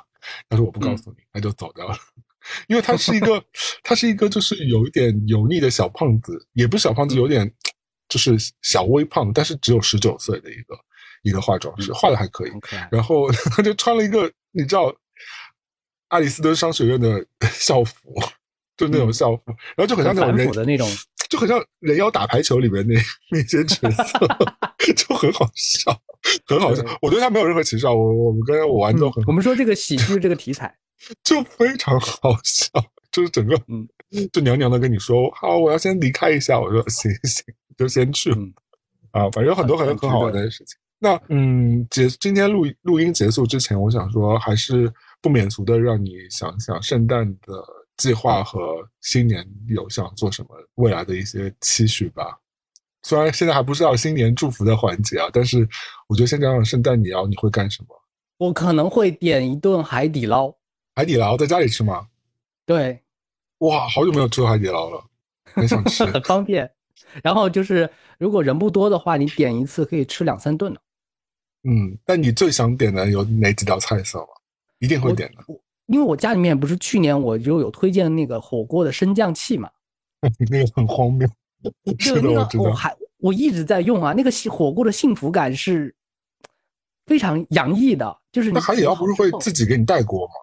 他说我不告诉你，他就走掉了。因为他是一个，他是一个就是有一点油腻的小胖子，也不是小胖子，有点。就是小微胖，但是只有十九岁的一个一个化妆师，画的还可以。然后他就穿了一个你知道，爱丽斯顿商学院的校服，就那种校服，然后就很像那种人的那种，就很像人妖打排球里面那 那些角色，就很好笑，很好笑。我对他没有任何歧视啊，我我们跟我玩都很。我们说这个喜剧这个题材 就非常好笑，就是整个嗯，就娘娘的跟你说好，我要先离开一下。我说行行。就先去啊，反正有很多很多很好玩的事情。那嗯，结今天录录音结束之前，我想说，还是不免俗的，让你想想圣诞的计划和新年有想做什么未来的一些期许吧。虽然现在还不知道新年祝福的环节啊，但是我觉得先讲讲圣诞你要你会干什么？我可能会点一顿海底捞。海底捞在家里吃吗？对。哇，好久没有吃过海底捞了，很想吃，很方便。然后就是，如果人不多的话，你点一次可以吃两三顿呢。嗯，但你最想点的有哪几道菜色吗？一定会点的。因为我家里面不是去年我就有推荐那个火锅的升降器嘛。那个很荒谬。是的，我我还我一直在用啊。那个火锅的幸福感是非常洋溢的，就是那海底捞不是会自己给你带锅吗？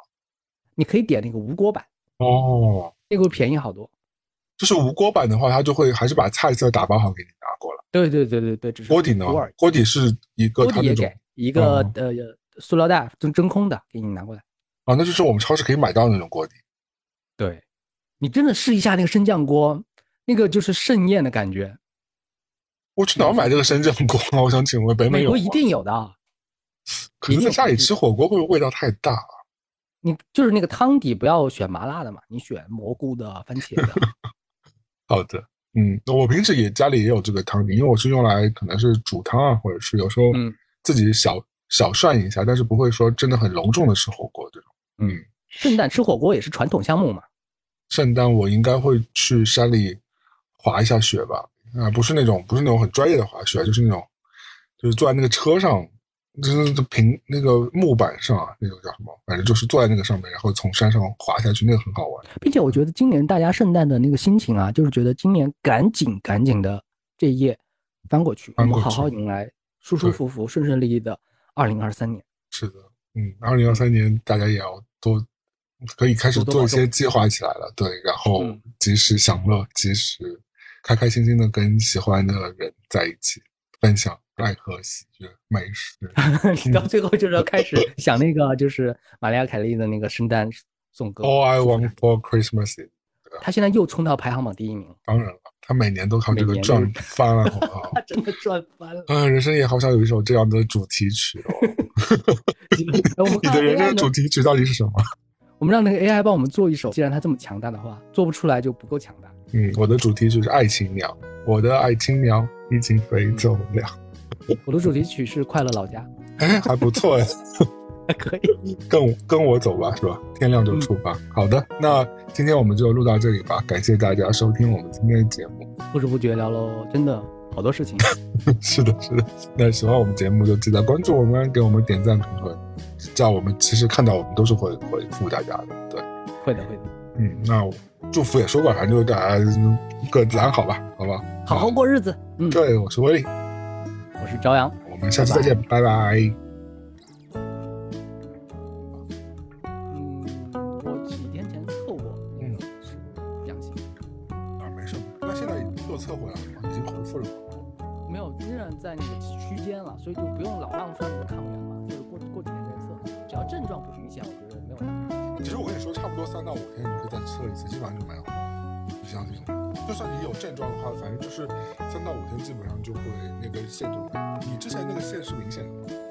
你可以点那个无锅版哦，那个会便宜好多。就是无锅版的话，他就会还是把菜色打包好给你拿过来。对对对对对，只是锅底呢？锅底是一个他那种一个呃塑料袋，真真空的，给你拿过来。啊，那就是我们超市可以买到那种锅底。对，你真的试一下那个升降锅，那个就是盛宴的感觉。我去哪买这个升降锅？我想请问北美有？美国一定有的。可能在家里吃火锅会不会味道太大？你就是那个汤底不要选麻辣的嘛，你选蘑菇的、番茄的。好的，嗯，我平时也家里也有这个汤底，因为我是用来可能是煮汤啊，或者是有时候自己小小涮一下，但是不会说真的很隆重的吃火锅这种。嗯，圣诞吃火锅也是传统项目嘛。圣诞我应该会去山里滑一下雪吧，啊，不是那种不是那种很专业的滑雪，就是那种就是坐在那个车上。就是平那个木板上啊，那个叫什么？反正就是坐在那个上面，然后从山上滑下去，那个很好玩。并且我觉得今年大家圣诞的那个心情啊，就是觉得今年赶紧赶紧的这一页翻过去，我们好好迎来舒舒服服、顺顺利利的二零二三年。是的，嗯，二零二三年大家也要多可以开始做一些计划起来了，对，然后及时享乐，及时开开心心的跟喜欢的人在一起分享。爱和喜悦美食，你到最后就是要开始想那个，就是玛丽亚凯莉的那个圣诞颂歌。All I want for Christmas。他现在又冲到排行榜第一名。当然了，他每年都靠这个赚翻了，好不好？他真的赚翻了。嗯，人生也好想有一首这样的主题曲哦。你的人生主题曲到底是什么？我们让那个 AI 帮我们做一首。既然它这么强大的话，做不出来就不够强大。嗯，我的主题曲是爱情鸟，我的爱情鸟已经飞走了。我的主题曲是《快乐老家》，哎，还不错哎，还 可以。跟跟我走吧，是吧？天亮就出发。好的，那今天我们就录到这里吧。感谢大家收听我们今天的节目。不知不觉聊了 真的好多事情。是的，是的。那喜欢我们节目就记得关注我们，给我们点赞评论，这样我们其实看到我们都是会回复大家的。对，会的，会的。嗯，那祝福也说过，反正就大家各自安好吧，好吧？好好过日子。嗯，对，我是威利。我是朝阳，我们下次再见，拜拜。嗯，状的话，反正就是三到五天，基本上就会那个线就，你之前那个线是明显的吗。